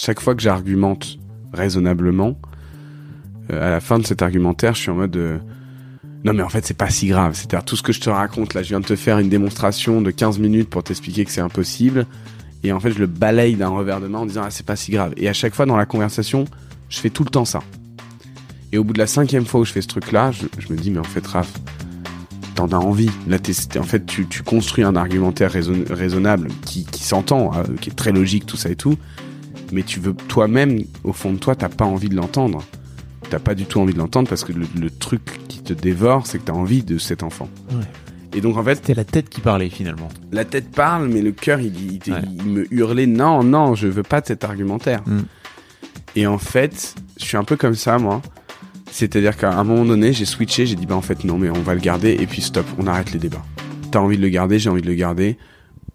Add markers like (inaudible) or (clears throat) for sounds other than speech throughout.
Chaque fois que j'argumente raisonnablement, euh, à la fin de cet argumentaire, je suis en mode... euh, non mais en fait c'est pas si grave. C'est-à-dire tout ce que je te raconte là, je viens de te faire une démonstration de 15 minutes pour t'expliquer que c'est impossible. Et en fait je le balaye d'un revers de main en disant ah c'est pas si grave. Et à chaque fois dans la conversation, je fais tout le temps ça. Et au bout de la cinquième fois où je fais ce truc-là, je, je me dis mais en fait Raph, t'en as envie. Là en fait tu, tu construis un argumentaire raison- raisonnable qui, qui s'entend, hein, qui est très logique tout ça et tout. Mais tu veux toi-même, au fond de toi, t'as pas envie de l'entendre. T'as pas du tout envie de l'entendre parce que le, le truc qui te dévore, c'est que t'as envie de cet enfant. Ouais. Et donc en fait, C'était la tête qui parlait finalement. la tête parle, mais le cœur, il, il, il- Ouais. il me hurlait non, non, je veux pas de cet argumentaire. Mm. Et en fait, je suis un peu comme ça, moi. C'est-à-dire qu'à un moment donné, j'ai switché, j'ai dit bah en fait non, mais on va le garder et puis stop, on arrête les débats. T'as envie de le garder, j'ai envie de le garder.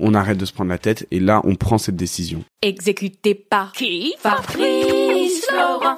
On arrête de se prendre la tête et là, on prend cette décision. Exécuté par qui? Fabrice Florent.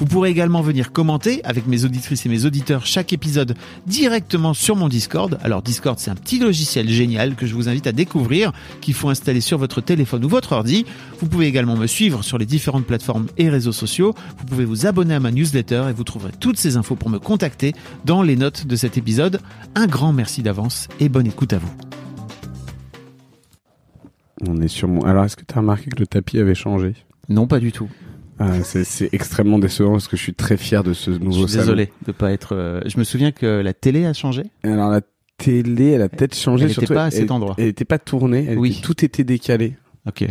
Vous pourrez également venir commenter avec mes auditrices et mes auditeurs chaque épisode directement sur mon Discord. Alors Discord, c'est un petit logiciel génial que je vous invite à découvrir, qu'il faut installer sur votre téléphone ou votre ordi. Vous pouvez également me suivre sur les différentes plateformes et réseaux sociaux. Vous pouvez vous abonner à ma newsletter et vous trouverez toutes ces infos pour me contacter dans les notes de cet épisode. Un grand merci d'avance et bonne écoute à vous. On est sur mon. Alors, est-ce que t'as remarqué que le tapis avait changé? Non, pas du tout. Ah, c'est, extrêmement décevant parce que je suis très fier de ce Je nouveau suis désolé de pas être. euh, Je me souviens que la télé a changé. salon. Alors la télé, elle a peut-être changé. Elle était surtout, pas à elle- cet endroit. Elle était pas tournée. Elle Oui. était- tout était décalé. Ok.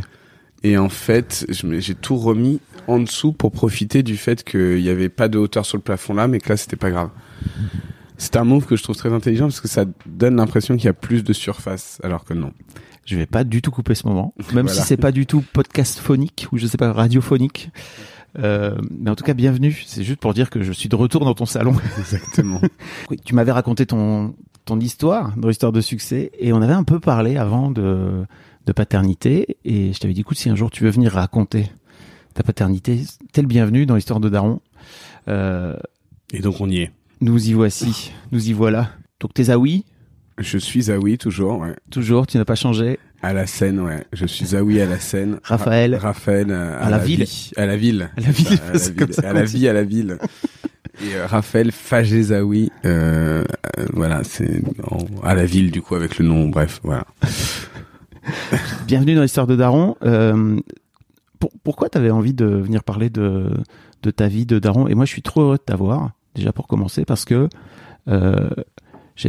Et en fait, je j'ai tout remis en dessous pour profiter du fait qu'il n'y avait pas de hauteur sur le plafond là, mais que là, c'était pas grave. C'est un move que je trouve très intelligent parce que ça donne l'impression qu'il y a plus de surface, alors que non. Je vais pas du tout couper ce moment, (laughs) même Voilà. si c'est pas du tout podcast phonique ou je sais pas radiophonique. Euh, mais en tout cas, bienvenue. C'est juste pour dire que je suis de retour dans ton salon. (laughs) Exactement. (laughs) Oui, tu m'avais raconté ton ton histoire, ton histoire de succès, et on avait un peu parlé avant de de paternité, et je t'avais dit, écoute, si un jour tu veux venir raconter ta paternité, t'es le bienvenu dans l'histoire de Daron. Euh, Et donc on y est. nous y voici, nous y voilà. Donc t'es à oui, Je suis Aoui toujours, ouais. toujours, tu n'as pas changé. À la scène, ouais. Je suis Aoui à la scène. (laughs) Raphaël. Ra- Raphaël euh, À la ville. vie. À la ville. À la ville, à la, ville. (laughs) comme ça à la vie, à la ville. (laughs) Et euh, Raphaël Fagezaoui, euh, euh, voilà, c'est à la ville du coup avec le nom, bref, voilà. Bienvenue dans l'histoire de Daron. Euh, pour- pourquoi tu avais envie de venir parler de, de ta vie de Daron? Et moi, je suis trop heureux de t'avoir, déjà pour commencer, parce que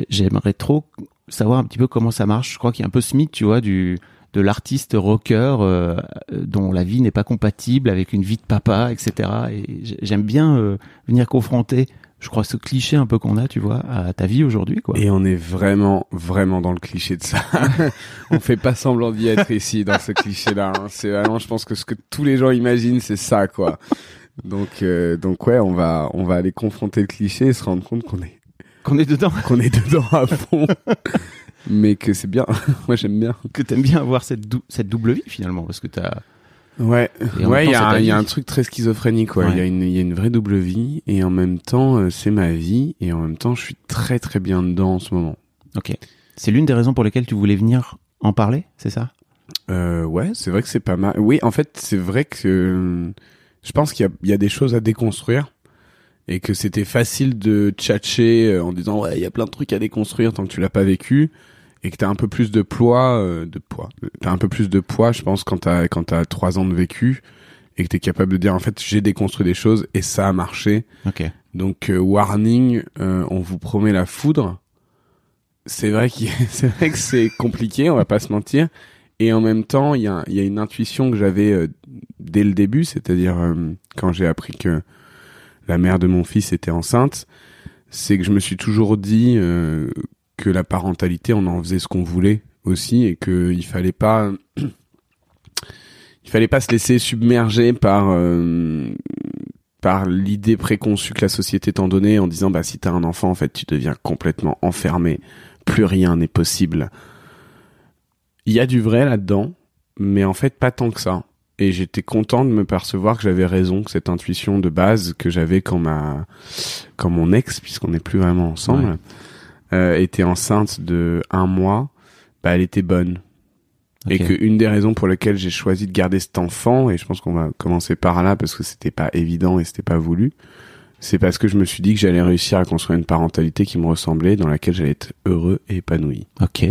j'aimerais trop savoir un petit peu comment ça marche. Je crois qu'il y a un peu ce mythe, tu vois, du de l'artiste rocker euh, dont la vie n'est pas compatible avec une vie de papa, etc. Et j'ai- j'aime bien euh, venir confronter je crois, ce cliché un peu qu'on a, tu vois, à ta vie aujourd'hui, quoi. Et on est vraiment, vraiment dans le cliché de ça. (laughs) on fait pas semblant d'y être ici, dans ce cliché-là. hein. C'est vraiment, je pense que ce que tous les gens imaginent, c'est ça, quoi. Donc, euh, donc ouais, on va, on va aller confronter le cliché et se rendre compte qu'on est, Qu'on est dedans. qu'on est dedans à fond. Mais que c'est bien. (laughs) Moi, j'aime bien. Que t'aimes bien avoir cette, dou- cette double vie, finalement, parce que t'as. Ouais, ouais, il y, a un- y a truc très schizophrénique, quoi. Il y a Ouais. une, il y a une vraie double vie et en même temps, euh, c'est ma vie et en même temps, je suis très très bien dedans en ce moment. Ok. C'est l'une des raisons pour lesquelles tu voulais venir en parler, c'est ça? Euh, ouais, c'est vrai que c'est pas mal. Oui, en fait, c'est vrai que euh, je pense qu'il y a des choses à déconstruire et que c'était facile de tchatcher euh, en disant ouais, il y a plein de trucs à déconstruire tant que tu l'as pas vécu et que t'as un peu plus de poids, euh, de poids. T'as un peu plus de poids, je pense, quand t'as quand t'as trois ans de vécu et que t'es capable de dire en fait j'ai déconstruit des choses et ça a marché. Donc euh, warning, euh, on vous promet la foudre. C'est vrai qu'il (laughs) c'est vrai que c'est compliqué, on va pas se mentir. Et en même temps, il y a, il y a une intuition que j'avais euh, dès le début, c'est-à-dire euh, quand j'ai appris que la mère de mon fils était enceinte, c'est que je me suis toujours dit euh, que la parentalité, on en faisait ce qu'on voulait aussi et que il fallait pas (clears throat) il fallait pas se laisser submerger par euh, par l'idée préconçue que la société t'en donnait en disant bah si t'as un enfant en fait tu deviens complètement enfermé. Plus rien n'est possible. Il y a du vrai là-dedans mais en fait pas tant que ça et j'étais content de me percevoir que j'avais raison que cette intuition de base que j'avais quand ma quand mon ex puisqu'on n'est plus vraiment ensemble Ouais. euh, était enceinte de un mois bah elle était bonne et que une des raisons pour lesquelles j'ai choisi de garder cet enfant, et je pense qu'on va commencer par là parce que c'était pas évident et c'était pas voulu, c'est parce que je me suis dit que j'allais réussir à construire une parentalité qui me ressemblait, dans laquelle j'allais être heureux et épanoui. Ok.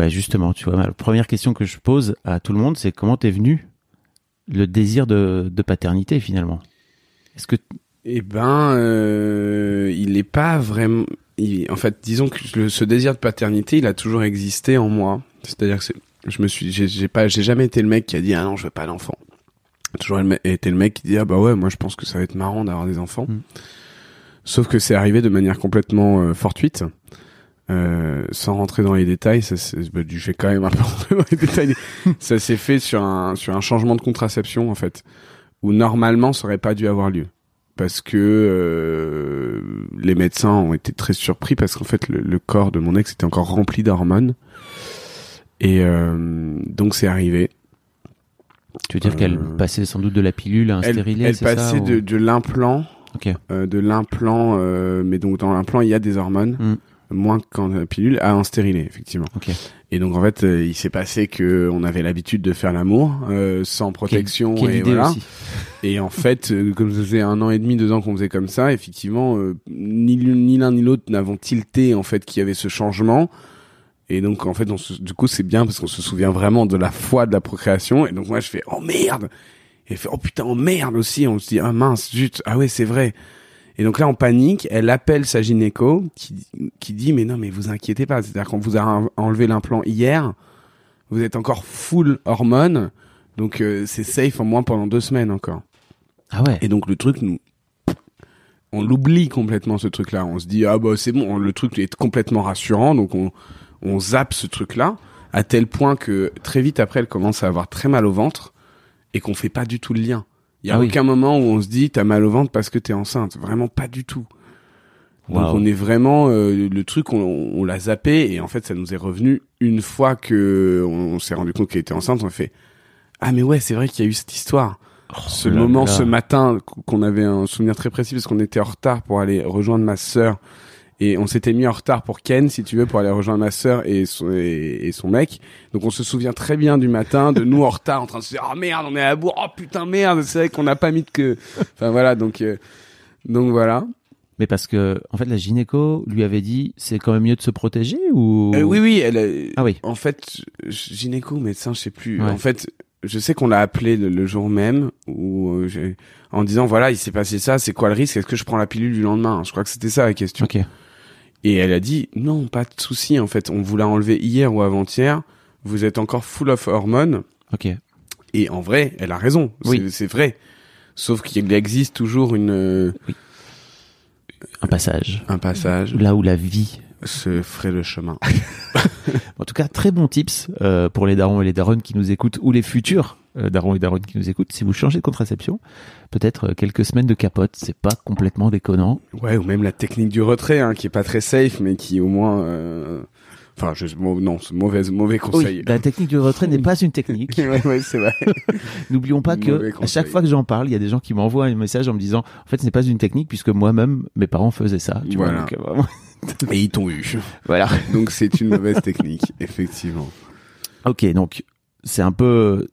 Bah justement, tu vois, la première question que je pose à tout le monde, c'est comment t'es venu le désir de, de paternité finalement? Est-ce que Eh ben, euh, il est pas vraiment. il- En fait, disons que le- ce désir de paternité, il a toujours existé en moi. C'est-à-dire que je me suis, j'ai j'ai pas, j'ai jamais été le mec qui a dit ah non, je veux pas d'enfant. J'ai Toujours été le mec qui dit ah bah ouais, moi je pense que ça va être marrant d'avoir des enfants. Mm. Sauf que c'est arrivé de manière complètement euh, fortuite. Euh, sans rentrer dans les détails, ça, bah, je vais quand même un peu (laughs) rentrer dans les détails. (laughs) ça s'est fait sur un sur un changement de contraception en fait, où normalement ça aurait pas dû avoir lieu parce que euh, les médecins ont été très surpris parce qu'en fait le, le corps de mon ex était encore rempli d'hormones et euh, donc c'est arrivé. tu veux dire Euh, qu'elle passait sans doute de la pilule à un Elle, stérilet elle ça, passait ou- de, de l'implant, Ok. euh, de l'implant, euh, mais donc dans l'implant il y a des hormones, Mm. Moins qu'en pilule, à un stérilet effectivement. Ok. Et donc en fait euh, il s'est passé que on avait l'habitude de faire l'amour euh, sans protection Quelle et voilà. aussi. Et en fait, euh, comme ça faisait un an et demi, deux ans qu'on faisait comme ça, effectivement, euh, ni l'un ni l'autre n'avons tilté en fait qu'il y avait ce changement. Et donc en fait, on se- du coup, c'est bien parce qu'on se souvient vraiment de la foi de la procréation. Et donc moi, je fais oh merde. Et fait oh putain oh merde aussi. On se dit ah mince zut ah ouais c'est vrai. Et donc là, on panique. Elle appelle sa gynéco qui qui dit mais non mais vous inquiétez pas. C'est-à-dire qu'on vous a en- enlevé l'implant hier, vous êtes encore full hormones. Donc euh, c'est safe au moins pendant deux semaines encore. Ah ouais. Et donc le truc, nous, on l'oublie complètement ce truc-là. On se dit ah bah c'est bon, le truc est complètement rassurant, donc on on zappe ce truc-là à tel point que très vite après, elle commence à avoir très mal au ventre et qu'on fait pas du tout le lien. Il y a Ah oui. aucun moment où on se dit t'as mal au ventre parce que t'es enceinte, vraiment pas du tout. Donc on est vraiment euh, le truc, on, on l'a zappé et en fait ça nous est revenu une fois que on, s'est rendu compte qu'elle était enceinte. On a fait ah mais ouais c'est vrai qu'il y a eu cette histoire ce Oh là moment, là. ce matin, qu'on avait un souvenir très précis parce qu'on était en retard pour aller rejoindre ma sœur et on s'était mis en retard pour Ken, si tu veux, pour aller rejoindre ma sœur et son, et, et son mec. Donc on se souvient très bien du matin, de nous en retard, en train de se dire oh merde, on est à la bourre, oh putain merde, c'est vrai qu'on n'a pas mis de que. Enfin voilà, donc euh, donc voilà. Mais parce que en fait la gynéco lui avait dit c'est quand même mieux de se protéger ou? Euh, oui oui, elle. a- Ah oui. En fait, gynéco, médecin, je sais plus. Ouais. En fait, je sais qu'on l'a appelé le, le jour même où euh, en disant voilà, il s'est passé ça, c'est quoi le risque? Est-ce que je prends la pilule du lendemain? Je crois que c'était ça la question. Ok. Et elle a dit non, pas de souci. En fait, on vous l'a enlevé hier ou avant-hier. Vous êtes encore full of hormones. Ok. Et en vrai, elle a raison. Oui. C'est- vrai. Sauf qu'il existe toujours une Oui. un passage. un passage Là où la vie. Se ferait le chemin. (laughs) En tout cas, très bon tips euh, pour les darons et les daronnes qui nous écoutent ou les futurs euh, darons et daronnes qui nous écoutent. Si vous changez de contraception, peut-être euh, quelques semaines de capote, c'est pas complètement déconnant. Ouais, ou même la technique du retrait, hein, qui est pas très safe, mais qui au moins, euh, enfin, je, non, c'est mauvais, mauvais conseil. Oui, la technique du retrait n'est pas une technique. (laughs) ouais, ouais, c'est vrai. (laughs) N'oublions pas que à chaque fois que j'en parle, il y a des gens qui m'envoient un message en me disant en fait ce n'est pas une technique puisque moi-même mes parents faisaient ça. Tu vois, Voilà. donc, euh, vraiment, Et ils t'ont eu. voilà. Donc c'est une mauvaise technique, effectivement. Ok, donc c'est un peu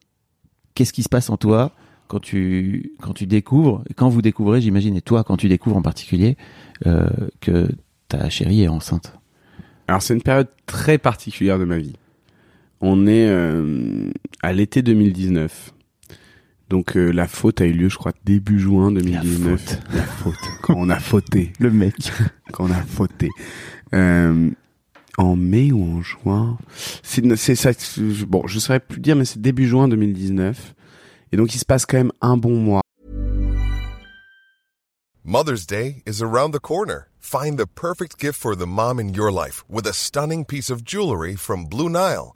qu'est-ce qui se passe en toi quand tu quand tu découvres quand vous découvrez, j'imagine, et toi quand tu découvres en particulier euh, que ta chérie est enceinte? Alors c'est une période très particulière de ma vie. On est euh, à l'été 2019. Donc euh, la faute a eu lieu, je crois, début juin 2019. faute. La faute. Quand on a fauté. (laughs) Le mec. (laughs) Quand on a fauté. Euh, en mai ou en juin C'est c'est ça. je- Bon, je saurais plus dire, mais c'est début juin 2019. Et donc il se passe quand même un bon mois. Mother's Day is around the corner. Find the perfect gift for the mom in your life with a stunning piece of jewelry from Blue Nile.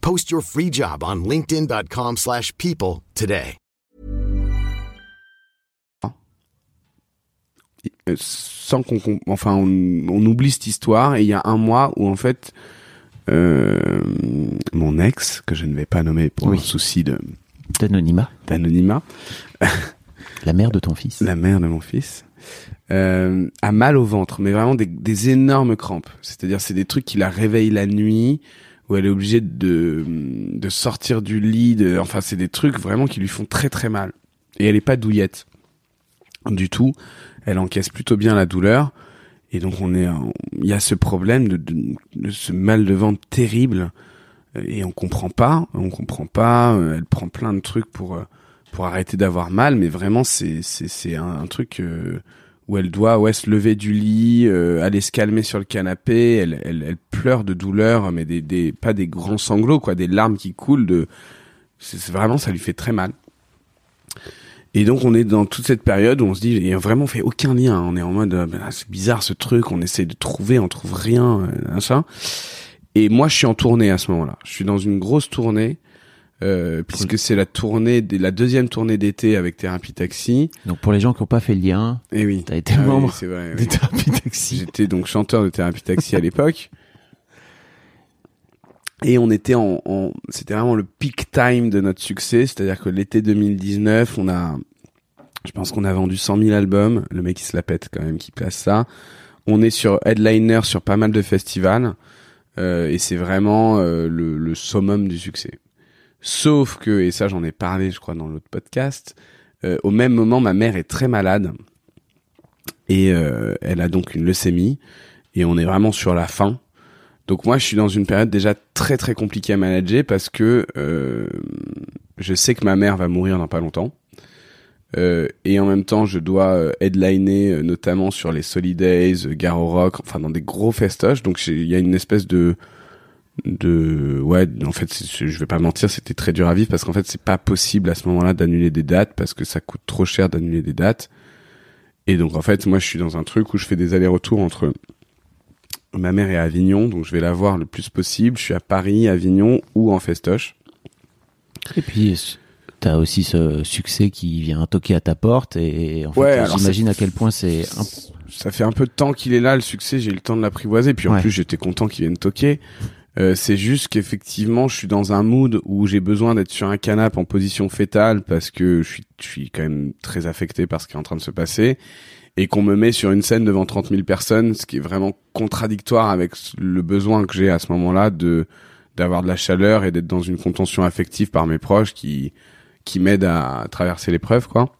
Post your free job on linkedin.com/people slash people today. sans qu'on enfin on, on oublie cette histoire et il y a un mois où en fait euh, mon ex que je ne vais pas nommer pour Oui. un souci de D'anonymat, d'anonymat (laughs) la mère de ton fils. la mère de mon fils euh, a mal au ventre mais vraiment des, des énormes crampes c'est-à-dire c'est des trucs qui la réveillent la nuit où elle est obligée de de sortir du lit de, enfin c'est des trucs vraiment qui lui font très très mal. Et elle est pas douillette. Du tout. Elle encaisse plutôt bien la douleur. Et donc on est il y a ce problème de, ce mal de ventre terrible. Et on comprend pas. On comprend pas. Euh, elle prend plein de trucs pour euh, pour arrêter d'avoir mal. Mais vraiment c'est c'est un truc euh, où elle doit ouais se lever du lit euh, aller se calmer sur le canapé elle elle, pleure de douleur mais des des pas des grands sanglots quoi des larmes qui coulent de c'est vraiment ça lui fait très mal et donc on est dans toute cette période où on se dit et vraiment fait aucun lien. On est en mode euh, là, c'est bizarre ce truc. On essaie de trouver, on trouve rien, euh, machin. Et moi je suis en tournée à ce moment-là. Je suis dans une grosse tournée euh, puisque c'est la tournée, des- la deuxième tournée d'été avec Thérapie Taxi. Donc pour les gens qui n'ont pas fait le lien, Et oui, T'as été Ah membre vrai. oui. thérapies taxi. J'étais donc chanteur de Thérapie Taxi à l'époque. Et on était en, en- c'était vraiment le peak time de notre succès, c'est-à-dire que l'été 2019, on a, je pense qu'on a vendu 100 000 albums. Le mec il se la pète quand même, qui place ça. On est sur headliner sur pas mal de festivals, euh, et c'est vraiment euh, le, le summum du succès. Sauf que, et ça j'en ai parlé, je crois, dans l'autre podcast, euh, au même moment, ma mère est très malade et euh, elle a donc une leucémie et on est vraiment sur la fin. Donc moi, je suis dans une période déjà très très compliquée à manager parce que euh, je sais que ma mère va mourir dans pas longtemps. Euh, et en même temps, je dois euh, headliner euh, notamment sur les Solidays, euh, Garo Rock, enfin dans des gros festoches. Donc il y a une espèce de de ouais en fait je vais pas mentir c'était très dur à vivre parce qu'en fait c'est pas possible à ce moment-là d'annuler des dates parce que ça coûte trop cher d'annuler des dates et donc en fait moi je suis dans un truc où je fais des allers-retours entre ma mère est à Avignon donc je vais la voir le plus possible je suis à Paris Avignon ou en festoche Et puis, tu as aussi ce succès qui vient toquer à ta porte. Et en fait, Ouais, j'imagine à quel point c'est. ça fait un peu de temps qu'il est là le succès j'ai eu le temps de l'apprivoiser puis en Ouais. plus j'étais content qu'il vienne toquer Euh, c'est juste qu'effectivement, je suis dans un mood où j'ai besoin d'être sur un canapé en position fétale parce que je suis, je suis quand même très affecté par ce qui est en train de se passer et qu'on me met sur une scène devant 30 000 personnes, ce qui est vraiment contradictoire avec le besoin que j'ai à ce moment-là de d'avoir de la chaleur et d'être dans une contention affective par mes proches qui qui m'aident à traverser l'épreuve, quoi.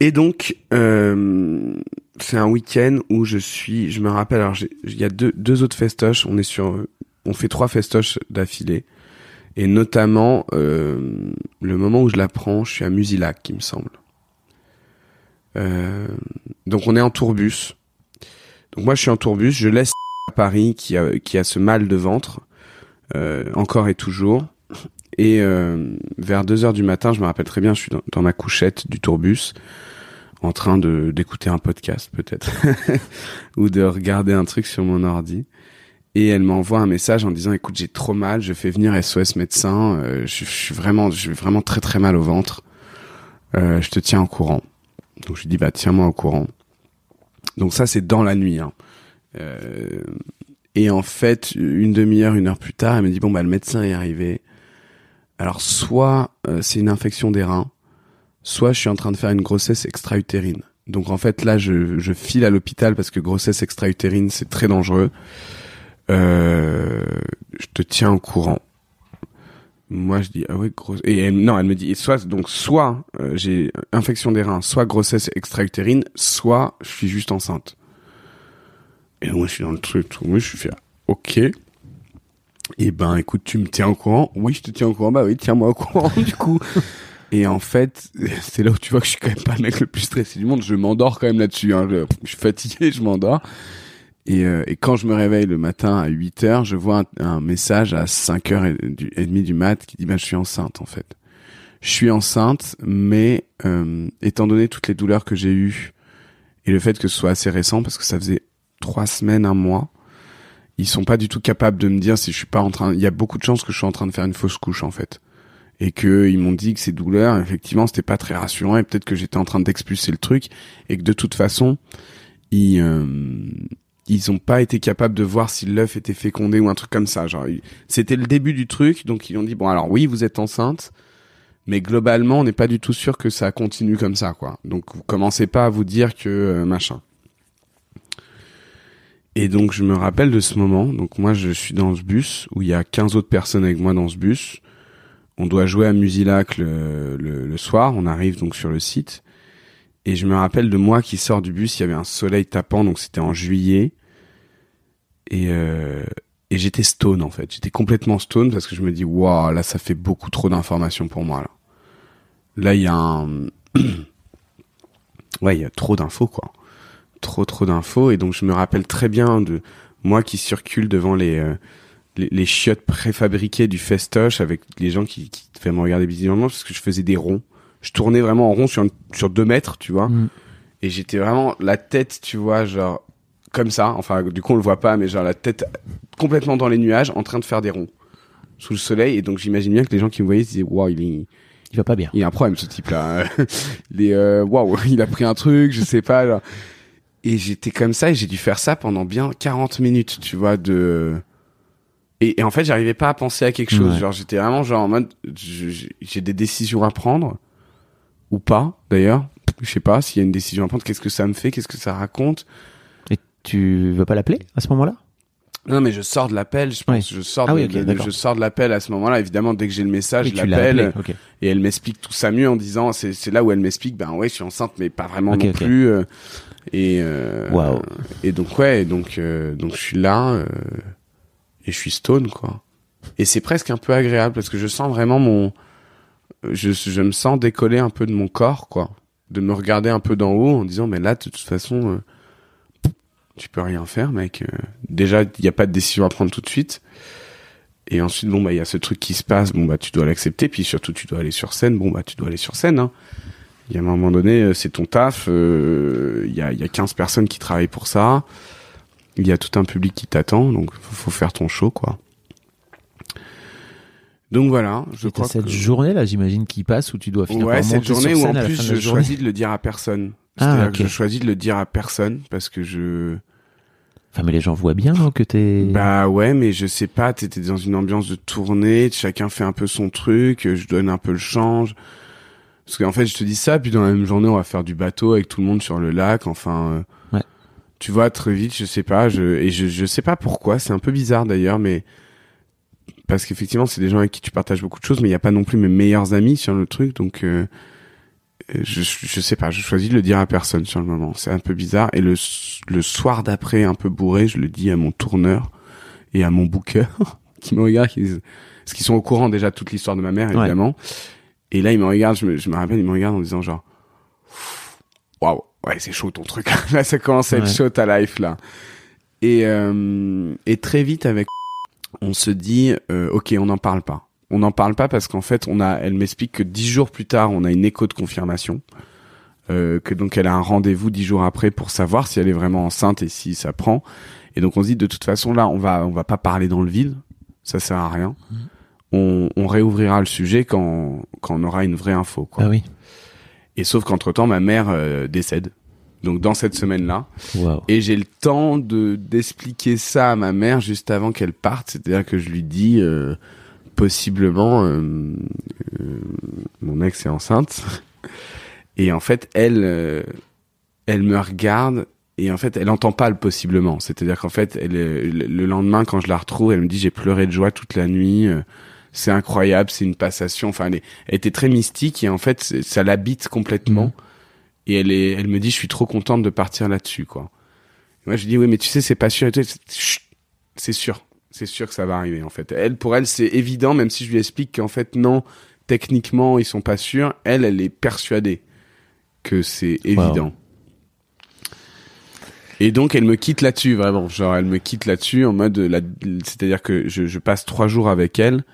Et donc, euh, c'est un week-end où je suis, je me rappelle, alors il y a deux, deux autres festoches, on est sur, on fait trois festoches d'affilée, et notamment euh, le moment où je la prends, je suis à Musilac, qui me semble. Euh, donc on est en tourbus. Donc moi je suis en tourbus, je laisse à Paris qui a, qui a ce mal de ventre, euh, encore et toujours. Et euh, vers 2 heures du matin, je me rappelle très bien, je suis dans, dans ma couchette du tourbus, en train de d'écouter un podcast peut-être, (laughs) ou de regarder un truc sur mon ordi. Et elle m'envoie un message en disant écoute j'ai trop mal, je fais venir SOS médecin, euh, je, je, suis vraiment j'ai vraiment très très mal au ventre, euh, je te tiens au courant. Donc je lui dis bah tiens-moi au courant. Donc ça c'est dans la nuit. Hein. Euh, et en fait une demi-heure, une heure plus tard, elle me dit bon bah le médecin est arrivé. Alors soit euh, c'est une infection des reins, soit je suis en train de faire une grossesse extra-utérine. Donc en fait là je, je file à l'hôpital parce que grossesse extra-utérine c'est très dangereux. Euh, je te tiens au courant. Moi, je dis ah ouais grosse. Et elle, non, elle me dit soit donc soit euh, j'ai infection des reins, soit grossesse extra-utérine, soit je suis juste enceinte. Et moi, je suis dans le truc, moi, je suis fait ok. Et ben, écoute, tu me tiens au courant. Oui, je te tiens au courant. Bah oui, tiens-moi au courant (laughs) du coup. Et en fait, (laughs) c'est là où tu vois que je suis quand même pas le mec le plus stressé du monde. Je m'endors quand même là-dessus. Hein. Je, suis fatigué, je m'endors. Et, euh, et, quand je me réveille le matin à 8 heures, je vois un, message à 5 heures et, du, et demie du mat qui dit bah, je suis enceinte en fait. Je suis enceinte, mais euh, étant donné toutes les douleurs que j'ai eues et le fait que ce soit assez récent parce que ça faisait trois semaines, un mois, ils sont pas du tout capables de me dire si je suis pas en train. Il y a beaucoup de chances que je suis en train de faire une fausse couche en fait, et que ils m'ont dit que ces douleurs, effectivement, c'était pas très rassurant et peut-être que j'étais en train d'expulser le truc et que de toute façon, ils euh, ils ont pas été capables de voir si l'œuf était fécondé ou un truc comme ça. Genre, c'était le début du truc, donc ils ont dit bon alors oui vous êtes enceinte, mais globalement on n'est pas du tout sûr que ça continue comme ça quoi. Donc commencez pas à vous dire que euh, machin. Et donc je me rappelle de ce moment. Donc moi je suis dans ce bus où il y a 15 autres personnes avec moi dans ce bus. On doit jouer à Musilac le, soir. On arrive donc sur le site. Et je me rappelle de moi qui sort du bus. Il y avait un soleil tapant, donc c'était en juillet. Et, euh, j'étais stone en fait. J'étais complètement stone parce que je me dis waouh là ça fait beaucoup trop d'informations pour moi là. Là il y a un (clears throat) ouais il y a trop d'infos quoi. Trop trop d'infos et donc je me rappelle très bien de moi qui circule devant les euh, les, les, chiottes préfabriquées du festoche avec les gens qui qui faisaient me regarder bizarrement parce que je faisais des ronds. Je tournais vraiment en rond sur sur deux mètres tu vois. Mm. Et j'étais vraiment la tête tu vois genre comme ça, enfin du coup on le voit pas, mais genre la tête complètement dans les nuages, en train de faire des ronds sous le soleil, et donc j'imagine bien que les gens qui me voyaient se disaient waouh il est, il va pas bien, il a un problème ce type-là, (laughs) il est euh, waouh (laughs) il a pris un truc, je sais pas, genre. et j'étais comme ça et j'ai dû faire ça pendant bien 40 minutes, tu vois de et, et en fait j'arrivais pas à penser à quelque chose, ouais. genre j'étais vraiment genre en mode j'ai des décisions à prendre ou pas d'ailleurs, je sais pas s'il y a une décision à prendre, qu'est-ce que ça me fait, qu'est-ce que ça raconte? Tu veux pas l'appeler à ce moment-là? Non mais je sors de l'appel, je pense, oui. je sors ah de, oui, okay, je sors de l'appel à ce moment-là. Évidemment, dès que j'ai le message, oui, je l'appelle okay. et elle m'explique tout ça mieux en disant, c'est là où elle m'explique, ben ouais, je suis enceinte, mais pas vraiment okay, non plus. Euh, et euh, wow. et donc ouais, donc euh, donc je suis là euh, et je suis stone quoi. Et c'est presque un peu agréable parce que je sens vraiment mon, je je me sens décoller un peu de mon corps quoi, de me regarder un peu d'en haut en disant mais là de toute façon euh, tu peux rien faire, mec. Euh, déjà, il n'y a pas de décision à prendre tout de suite. Et ensuite, bon, bah, il y a ce truc qui se passe, bon, bah, tu dois l'accepter. Puis surtout, tu dois aller sur scène. Bon, bah, tu dois aller sur scène, hein. Il y a un moment donné, c'est ton taf. Il euh, y, a, y a 15 personnes qui travaillent pour ça. Il y a tout un public qui t'attend. Donc, faut, faut faire ton show, quoi. Donc voilà, je crois cette que... journée là, j'imagine, qui passe où tu dois finir ouais, par cette journée où en plus je choisis de le dire à personne. Ah, que je choisis de le dire à personne parce que je Enfin, mais les gens voient bien que t'es. Bah ouais, mais je sais pas, t'étais dans une ambiance de tournée, chacun fait un peu son truc, je donne un peu le change. Parce qu'en fait, je te dis ça, puis dans la même journée, on va faire du bateau avec tout le monde sur le lac, enfin... euh. Tu vois, très vite, je sais pas, je, et je, je sais pas pourquoi, c'est un peu bizarre d'ailleurs, mais... Parce qu'effectivement, c'est des gens avec qui tu partages beaucoup de choses, mais il n'y a pas non plus mes meilleurs amis sur le truc, donc... euh, je, je sais pas, je choisis de le dire à personne sur le moment. C'est un peu bizarre. Et le, le soir d'après, un peu bourré, je le dis à mon tourneur et à mon booker (laughs) qui me regardent, qui disent- parce qu'ils sont au courant déjà de toute l'histoire de ma mère, évidemment. Et là, ils me regardent, je me, je me rappelle, ils me regardent en disant genre, waouh, ouais, c'est chaud ton truc. (laughs) là, ça commence à être Ouais. chaud ta life là. Et euh, et très vite avec, on se dit, euh, ok, on n'en parle pas. On n'en parle pas parce qu'en fait, on a, elle m'explique que dix jours plus tard, on a une écho de confirmation. Euh, que donc elle a un rendez-vous dix jours après pour savoir si elle est vraiment enceinte et si ça prend. Et donc on se dit de toute façon là, on va on va pas parler dans le vide, ça sert à rien. On, on réouvrira le sujet quand quand on aura une vraie info. Quoi. Ah oui. Et sauf qu'entre temps, ma mère euh, décède. Donc dans cette semaine-là, Waouh. et j'ai le temps de d'expliquer ça à ma mère juste avant qu'elle parte. C'est-à-dire que je lui dis euh, possiblement euh, euh, mon ex est enceinte. Et en fait, elle, euh, elle me regarde et en fait, elle entend pas le possiblement. C'est-à-dire qu'en fait, elle, euh, le le lendemain, quand je la retrouve, elle me dit j'ai pleuré de joie toute la nuit. C'est incroyable, c'est une passation. Enfin, elle, est- elle était très mystique et en fait, ça l'habite complètement. Mhm. Et elle est, elle me dit je suis trop contente de partir là-dessus, quoi. Et moi, je dis oui, mais tu sais, c'est pas sûr. Et C'est sûr, c'est sûr que ça va arriver en fait. Elle, pour elle, c'est évident, même si je lui explique qu'en fait non, techniquement ils sont pas sûrs. Elle, elle est persuadée que c'est évident. Et donc elle me quitte là-dessus vraiment, genre elle me quitte là-dessus en mode, la- c'est-à-dire que je, je passe trois jours avec elle.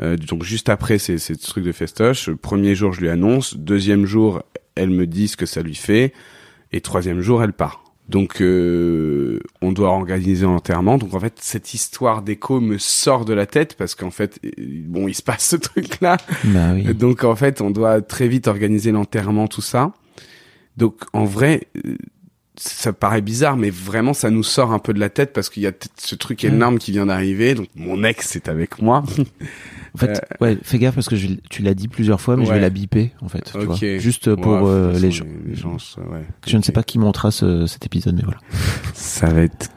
Euh, donc juste après c'est ce truc de festoche. Premier jour je lui annonce, deuxième jour elle me dit ce que ça lui fait, et troisième jour elle part. Donc euh, on doit organiser l'enterrement. Donc en fait cette histoire d'écho me sort de la tête parce qu'en fait euh, bon il se passe ce truc là. Bah oui. Donc en fait, on doit très vite organiser l'enterrement, tout ça. Donc en vrai, euh, ça paraît bizarre, mais vraiment ça nous sort un peu de la tête parce qu'il y a ce truc énorme qui vient d'arriver. Donc mon ex est avec moi. (laughs) En fait, ouais, fais gaffe parce que je- tu l'as dit plusieurs fois, mais je vais la biper, en fait. tu vois. Juste pour euh, les gens. Les gens, ça, ouais. Je ne sais pas qui montera ce, cet épisode, mais voilà. (laughs) Ça va être,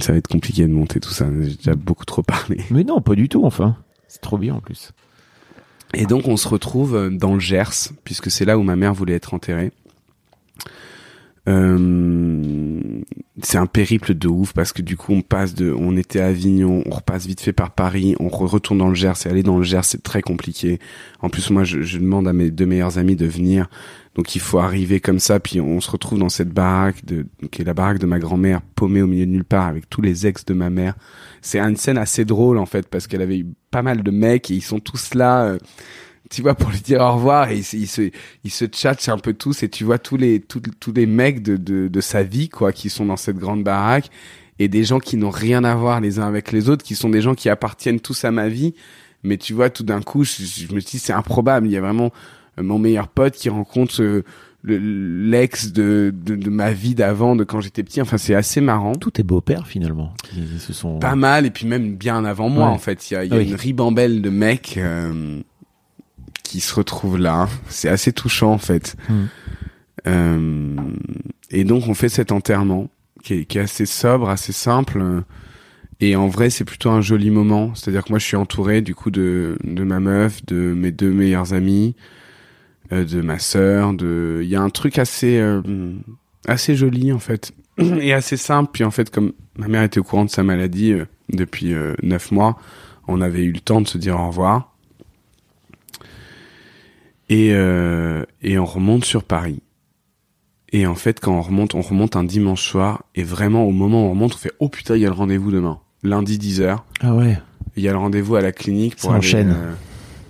ça va être compliqué de monter tout ça. J'ai déjà beaucoup trop parlé. (laughs) Mais non, pas du tout, enfin. C'est trop bien en plus. Et donc on se retrouve euh, dans le Gers, puisque c'est là où ma mère voulait être enterrée. Euh, c'est un périple de ouf parce que du coup on passe de, on était à Avignon, on repasse vite fait par Paris, on re- retourne dans le Gers et aller dans le Gers c'est très compliqué. En plus moi je, je demande à mes deux meilleurs amis de venir, donc il faut arriver comme ça puis on se retrouve dans cette baraque de, qui est la baraque de ma grand-mère paumée au milieu de nulle part avec tous les ex de ma mère. C'est une scène assez drôle en fait parce qu'elle avait eu pas mal de mecs et ils sont tous là. euh, tu vois, pour lui dire au revoir, et ils, se- ils se, ils se tchatchent un peu tous, et tu vois tous les, tous, tous les mecs de, de, de sa vie, quoi, qui sont dans cette grande baraque, et des gens qui n'ont rien à voir les uns avec les autres, qui sont des gens qui appartiennent tous à ma vie, mais tu vois, tout d'un coup, je, je me dis, c'est improbable, il y a vraiment euh, mon meilleur pote qui rencontre euh, le- l'ex de, de, de ma vie d'avant, de quand j'étais petit, enfin, c'est assez marrant. Tous tes beaux-pères, finalement, qui se sont. Pas mal, et puis même bien avant moi, Ouais. en fait. Il y a, il y a Ah oui. une ribambelle de mecs euh, qui se retrouvent là. C'est assez touchant, en fait. Mm. Euh, et donc, on fait cet enterrement qui est, qui est assez sobre, assez simple. Et en vrai, c'est plutôt un joli moment. C'est-à-dire que moi, je suis entouré, du coup, de, de ma meuf, de mes deux meilleurs amis, euh, de ma sœur. De... Il y a un truc assez, euh, assez joli, en fait. (clears throat) Et assez simple. Puis, en fait, comme ma mère était au courant de sa maladie depuis neuf mois, on avait eu le temps de se dire au revoir. Et, euh, et on remonte sur Paris. Et en fait, quand on remonte, on remonte un dimanche soir. Et vraiment, au moment où on remonte, on fait Oh putain, il y a le rendez-vous demain. Lundi 10h. Ah ouais. Il y a le rendez-vous à la clinique pour Ça aller, enchaîne. euh,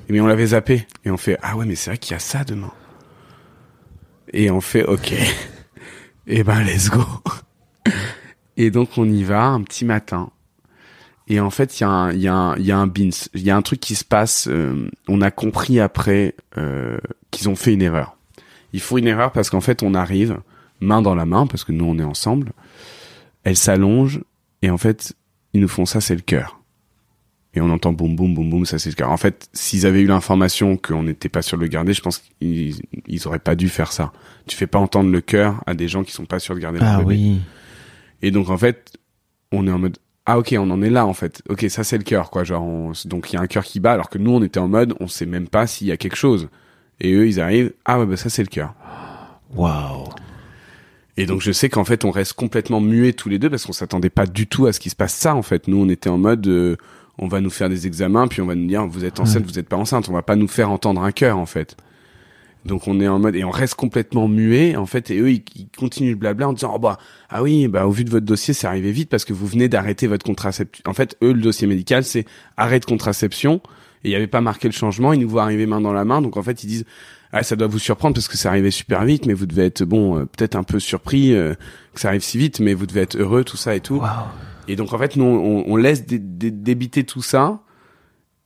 Mais on l'avait zappé. Et on fait Ah ouais, mais c'est vrai qu'il y a ça demain. Et on fait Ok. (laughs) et ben, let's go. (laughs) et donc, on y va un petit matin. Et en fait, il y a un, il y a un, il y a un bins. Il y a un truc qui se passe. euh, on a compris après euh, qu'ils ont fait une erreur. Ils font une erreur parce qu'en fait, on arrive main dans la main parce que nous, on est ensemble. elle s'allonge et en fait ils nous font ça c'est le cœur et on entend boum boum boum boum ça c'est le cœur en fait s'ils avaient eu l'information qu'on n'était pas sûr de le garder je pense qu'ils ils auraient pas dû faire ça tu fais pas entendre le cœur à des gens qui sont pas sûrs de garder Ah oui. et donc en fait on est en mode ah ok on en est là en fait ok ça c'est le cœur quoi genre on- donc il y a un cœur qui bat alors que nous on était en mode on sait même pas s'il y a quelque chose et eux ils arrivent ah ouais bah ça c'est le cœur Waouh. Et donc je sais qu'en fait on reste complètement muets tous les deux parce qu'on s'attendait pas du tout à ce qui se passe ça en fait. Nous on était en mode euh, on va nous faire des examens puis on va nous dire vous êtes enceinte, vous êtes pas enceinte, on va pas nous faire entendre un cœur en fait. Donc on est en mode et on reste complètement muet en fait et eux ils, ils continuent le blabla en disant oh bah ah oui bah au vu de votre dossier c'est arrivé vite parce que vous venez d'arrêter votre contraception. En fait eux le dossier médical c'est arrêt de contraception et il y avait pas marqué le changement, ils nous voient arriver main dans la main donc en fait ils disent ah, ça doit vous surprendre parce que ça arrivait super vite, mais vous devez être bon, euh, peut-être un peu surpris euh, que ça arrive si vite, mais vous devez être heureux, tout ça et tout. Et donc en fait, nous, on, on laisse dé- dé- débiter tout ça.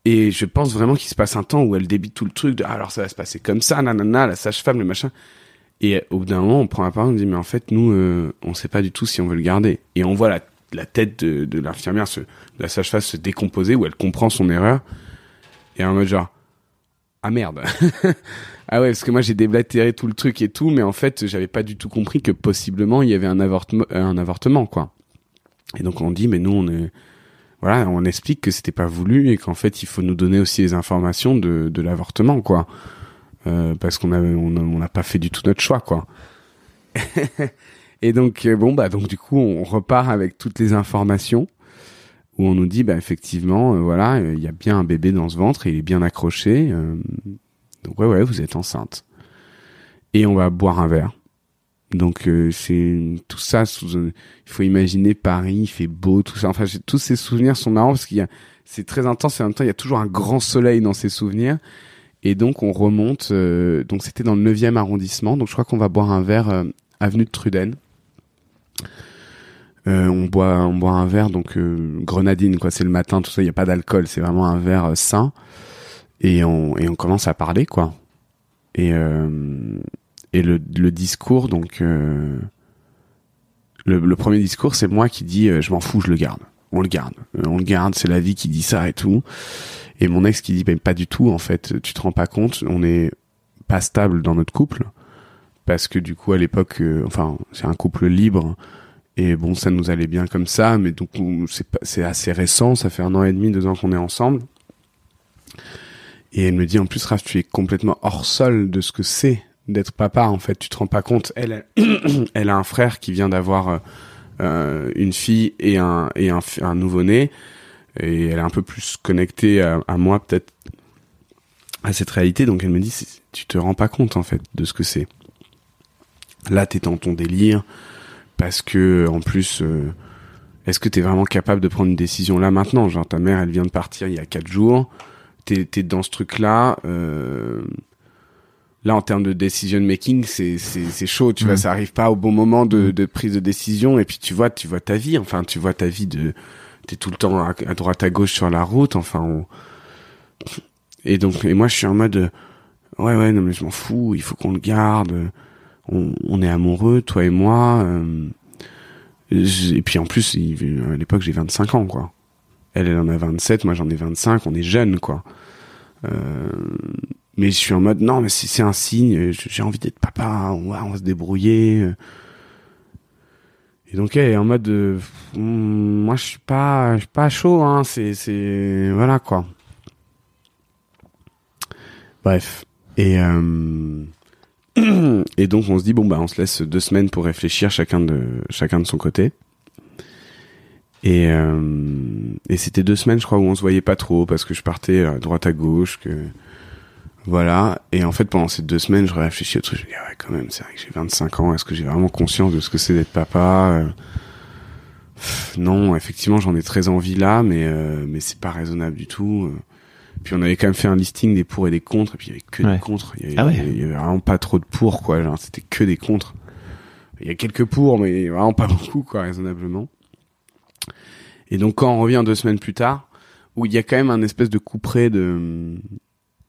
Et je pense vraiment qu'il se passe un temps où elle débite tout le truc de ah, alors ça va se passer comme ça, nanana, la sage-femme, le machin. Et au bout d'un moment, on prend la parole, on dit mais en fait, nous, euh, on sait pas du tout si on veut le garder. Et on voit la, tête de, l'infirmière, de la sage-femme se décomposer, où elle comprend son erreur. Et en mode genre ah merde. (laughs) ah ouais, parce que moi j'ai déblatéré tout le truc et tout, mais en fait j'avais pas du tout compris que possiblement il y avait un, avortement, un avortement quoi. Et donc on dit mais nous on est on explique que c'était pas voulu et qu'en fait il faut nous donner aussi les informations de, l'avortement quoi, Euh, parce qu'on n'a pas fait du tout notre choix quoi. et donc euh, bon bah donc du coup on repart avec toutes les informations où on nous dit bah effectivement euh, voilà il y a bien un bébé dans ce ventre il est bien accroché donc ouais ouais vous êtes enceinte. Et on va boire un verre donc euh, c'est tout ça il faut imaginer Paris il fait beau tout ça. Enfin tous ces souvenirs sont marrants parce qu'il y a c'est très intense et en même temps il y a toujours un grand soleil dans ces souvenirs. Et donc on remonte euh, donc c'était dans le 9e arrondissement. Donc je crois qu'on va boire un verre euh, avenue de Truden. Euh, on boit on boit un verre donc euh, grenadine quoi. C'est le matin tout ça. Il y a pas d'alcool. C'est vraiment un verre euh, sain. Et on et on commence à parler quoi. Et et le discours donc euh, le, premier discours c'est moi qui dis euh, je m'en fous je le garde. On le garde. Euh, on le garde c'est la vie qui dit ça et tout. Et mon ex qui dit ben pas du tout en fait. Tu te rends pas compte on est pas stable dans notre couple. Parce que du coup à l'époque enfin c'est un couple libre. Et bon, ça nous allait bien comme ça, mais donc c'est assez récent, ça fait un an et demi, deux ans qu'on est ensemble. Et elle me dit en plus, Raph, tu es complètement hors sol de ce que c'est d'être papa. En fait, tu te rends pas compte. Elle, (clears throat) elle, a un frère qui vient d'avoir euh, euh, une fille et un et un, un nouveau-né, et elle est un peu plus connectée à, à moi peut-être à cette réalité. Donc elle me dit, tu te rends pas compte en fait de ce que c'est. Là, t'es dans ton délire parce que en plus euh, est-ce que t'es vraiment capable de prendre une décision là maintenant? Genre ta mère elle vient de partir il y a quatre jours t'es t'es dans ce truc là euh, là en termes de decision making c'est c'est chaud tu vois Mm. ça arrive pas au bon moment de, de prise de décision et puis tu vois tu vois ta vie enfin tu vois ta vie de t'es tout le temps à, à droite à gauche sur la route enfin on- et donc et moi je suis en mode ouais ouais non mais je m'en fous il faut qu'on le garde on, on est amoureux, toi et moi. euh, et puis en plus, il- à l'époque, j'ai 25 ans, quoi. Elle, elle en a 27, moi j'en ai 25, on est jeunes, quoi. Euh, mais je suis en mode, non, mais c'est un signe, j- j'ai envie d'être papa, on va, on va se débrouiller. Et donc elle en mode, euh, hum, moi je suis pas, je suis pas chaud, hein, c'est, c'est, voilà, quoi. Bref. Et, euh, (clears throat) et donc on se dit bon bah on se laisse deux semaines pour réfléchir chacun de chacun de son côté. Et, euh, et c'était deux semaines je crois où on se voyait pas trop parce que je partais à droite à gauche que voilà. Et en fait pendant ces deux semaines je réfléchis au truc. Je me dis ah ouais quand même c'est vrai que j'ai 25 ans. Est-ce que j'ai vraiment conscience de ce que c'est d'être papa? Euh, pff, non effectivement j'en ai très envie là mais euh, mais c'est pas raisonnable du tout. Puis on avait quand même fait un listing des pour et des contre et puis il y avait que Ouais. des contre. Il y avait, Ah ouais. il y avait vraiment pas trop de pour quoi. Genre c'était que des contre. Il y a quelques pour mais vraiment pas beaucoup quoi raisonnablement. Et donc quand on revient deux semaines plus tard où il y a quand même un espèce de coup près de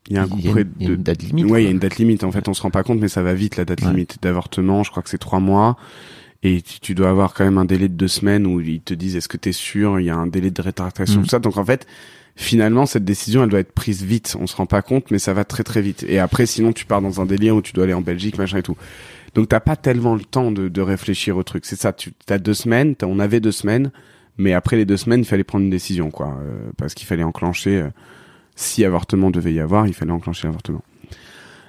il y a un coup Il y a près une- il y a de une date limite. ouais il y a une date limite en fait on se rend pas compte mais ça va vite la date Ouais. limite d'avortement je crois que c'est trois mois et tu, dois avoir quand même un délai de deux semaines où ils te disent est-ce que t'es sûr, il y a un délai de rétractation, Mm. tout ça. Donc en fait, finalement, cette décision, elle doit être prise vite. On se rend pas compte, mais ça va très très vite. Et après, sinon, tu pars dans un délire où tu dois aller en Belgique, machin et tout. Donc t'as pas tellement le temps de, de réfléchir au truc. C'est ça, tu as deux semaines, on avait deux semaines, mais après les deux semaines, il fallait prendre une décision, quoi, euh, parce qu'il fallait enclencher. euh, si avortement devait y avoir, il fallait enclencher l'avortement.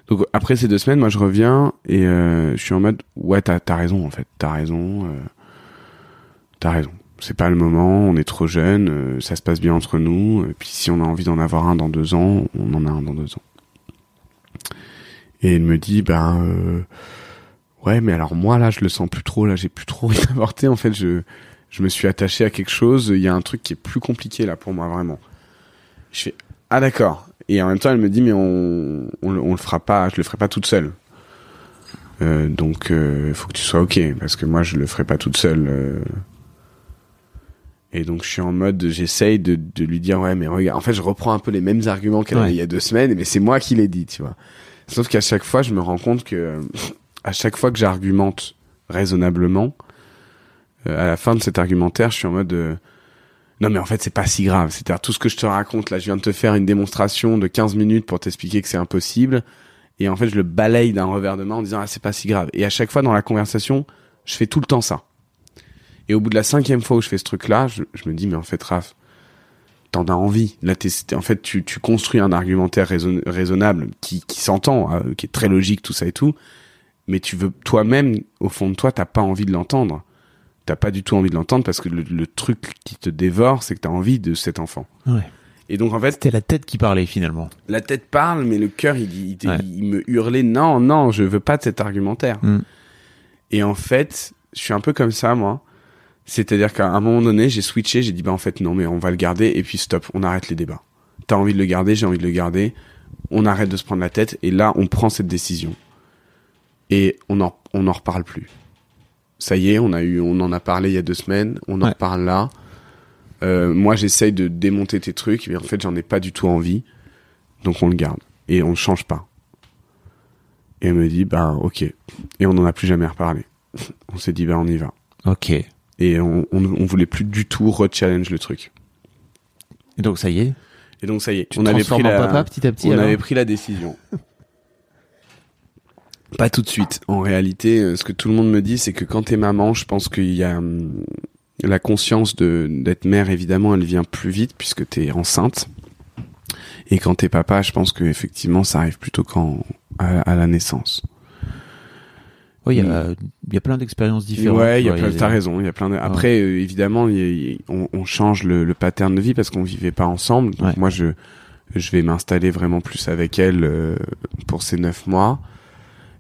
Donc après ces deux semaines, moi je reviens et euh, je suis en mode ouais t'as as raison en fait, t'as raison, euh, t'as raison. C'est pas le moment, on est trop jeune, euh, ça se passe bien entre nous. Et puis si on a envie d'en avoir un dans deux ans, on en a un dans deux ans. Et il me dit ben euh, ouais mais alors moi là je le sens plus trop, là j'ai plus trop envie (laughs) d'avorter. En fait je je me suis attaché à quelque chose. Il y a un truc qui est plus compliqué là pour moi vraiment. Je fais ah d'accord. Et en même temps, elle me dit mais on on, le- on le fera pas, je le ferai pas toute seule. Euh, donc il faut que tu sois ok parce que moi je le ferai pas toute seule. euh. Et donc je suis en mode j'essaye de, de lui dire ouais mais regarde en fait je reprends un peu les mêmes arguments qu'elle Ouais. avait il y a deux semaines mais c'est moi qui l'ai dit tu vois. Sauf qu'à chaque fois je me rends compte que à chaque fois que j'argumente raisonnablement euh, à la fin de cet argumentaire je suis en mode euh, non mais en fait c'est pas si grave. C'est-à-dire tout ce que je te raconte là, je viens de te faire une démonstration de 15 minutes pour t'expliquer que c'est impossible. Et en fait je le balaye d'un revers de main en disant ah c'est pas si grave. Et à chaque fois dans la conversation, je fais tout le temps ça. Et au bout de la cinquième fois où je fais ce truc-là, je, je me dis mais en fait Raph, t'en as envie. Là t'es- en fait tu, tu construis un argumentaire raison- raisonnable qui, qui s'entend, euh, qui est très logique tout ça et tout. Mais tu veux toi-même au fond de toi t'as pas envie de l'entendre t'as pas du tout envie de l'entendre parce que le, le truc qui te dévore, c'est que t'as envie de cet enfant. Ouais. Et donc en fait, C'était la tête qui parlait finalement. la tête parle, mais le cœur, il, il, il- Ouais. il me hurlait non, non, je veux pas de cet argumentaire. Mm. Et en fait, je suis un peu comme ça, moi. C'est-à-dire qu'à un moment donné, j'ai switché, j'ai dit bah en fait non, mais on va le garder et puis stop, on arrête les débats. T'as envie de le garder, j'ai envie de le garder. On arrête de se prendre la tête et là, on prend cette décision. Et on en, on en reparle plus. Ça y est, on a eu, on en a parlé il y a deux semaines, on en reparle là. Euh, moi, j'essaye de démonter tes trucs, mais en fait, j'en ai pas du tout envie. Donc, on le garde. Et on le change pas. Et elle me dit, bah, ok. Et on n'en a plus jamais reparlé. (laughs) On s'est dit, bah, on y va. Ok. Et Et on, on, on voulait plus du tout re-challenge le truc. donc ça y est. Et donc, ça y est. Tu on avait pris la, papa petit à petit. on avait pris la décision. (laughs) Pas tout de suite. En réalité, euh, ce que tout le monde me dit, c'est que quand t'es maman, je pense qu'il y a hum, la conscience de d'être mère. Évidemment, elle vient plus vite puisque t'es enceinte. Et quand t'es papa, je pense que effectivement, ça arrive plutôt quand à, à la naissance. Oui, il y a, il y a plein d'expériences différentes. Ouais, il y a tu plein, vois, t'as raison. Il y a plein. De... Après, euh, évidemment, il y a- il on, on change le, le pattern de vie parce qu'on vivait pas ensemble. Donc Ouais. moi, je je vais m'installer vraiment plus avec elle euh, pour ces neuf mois.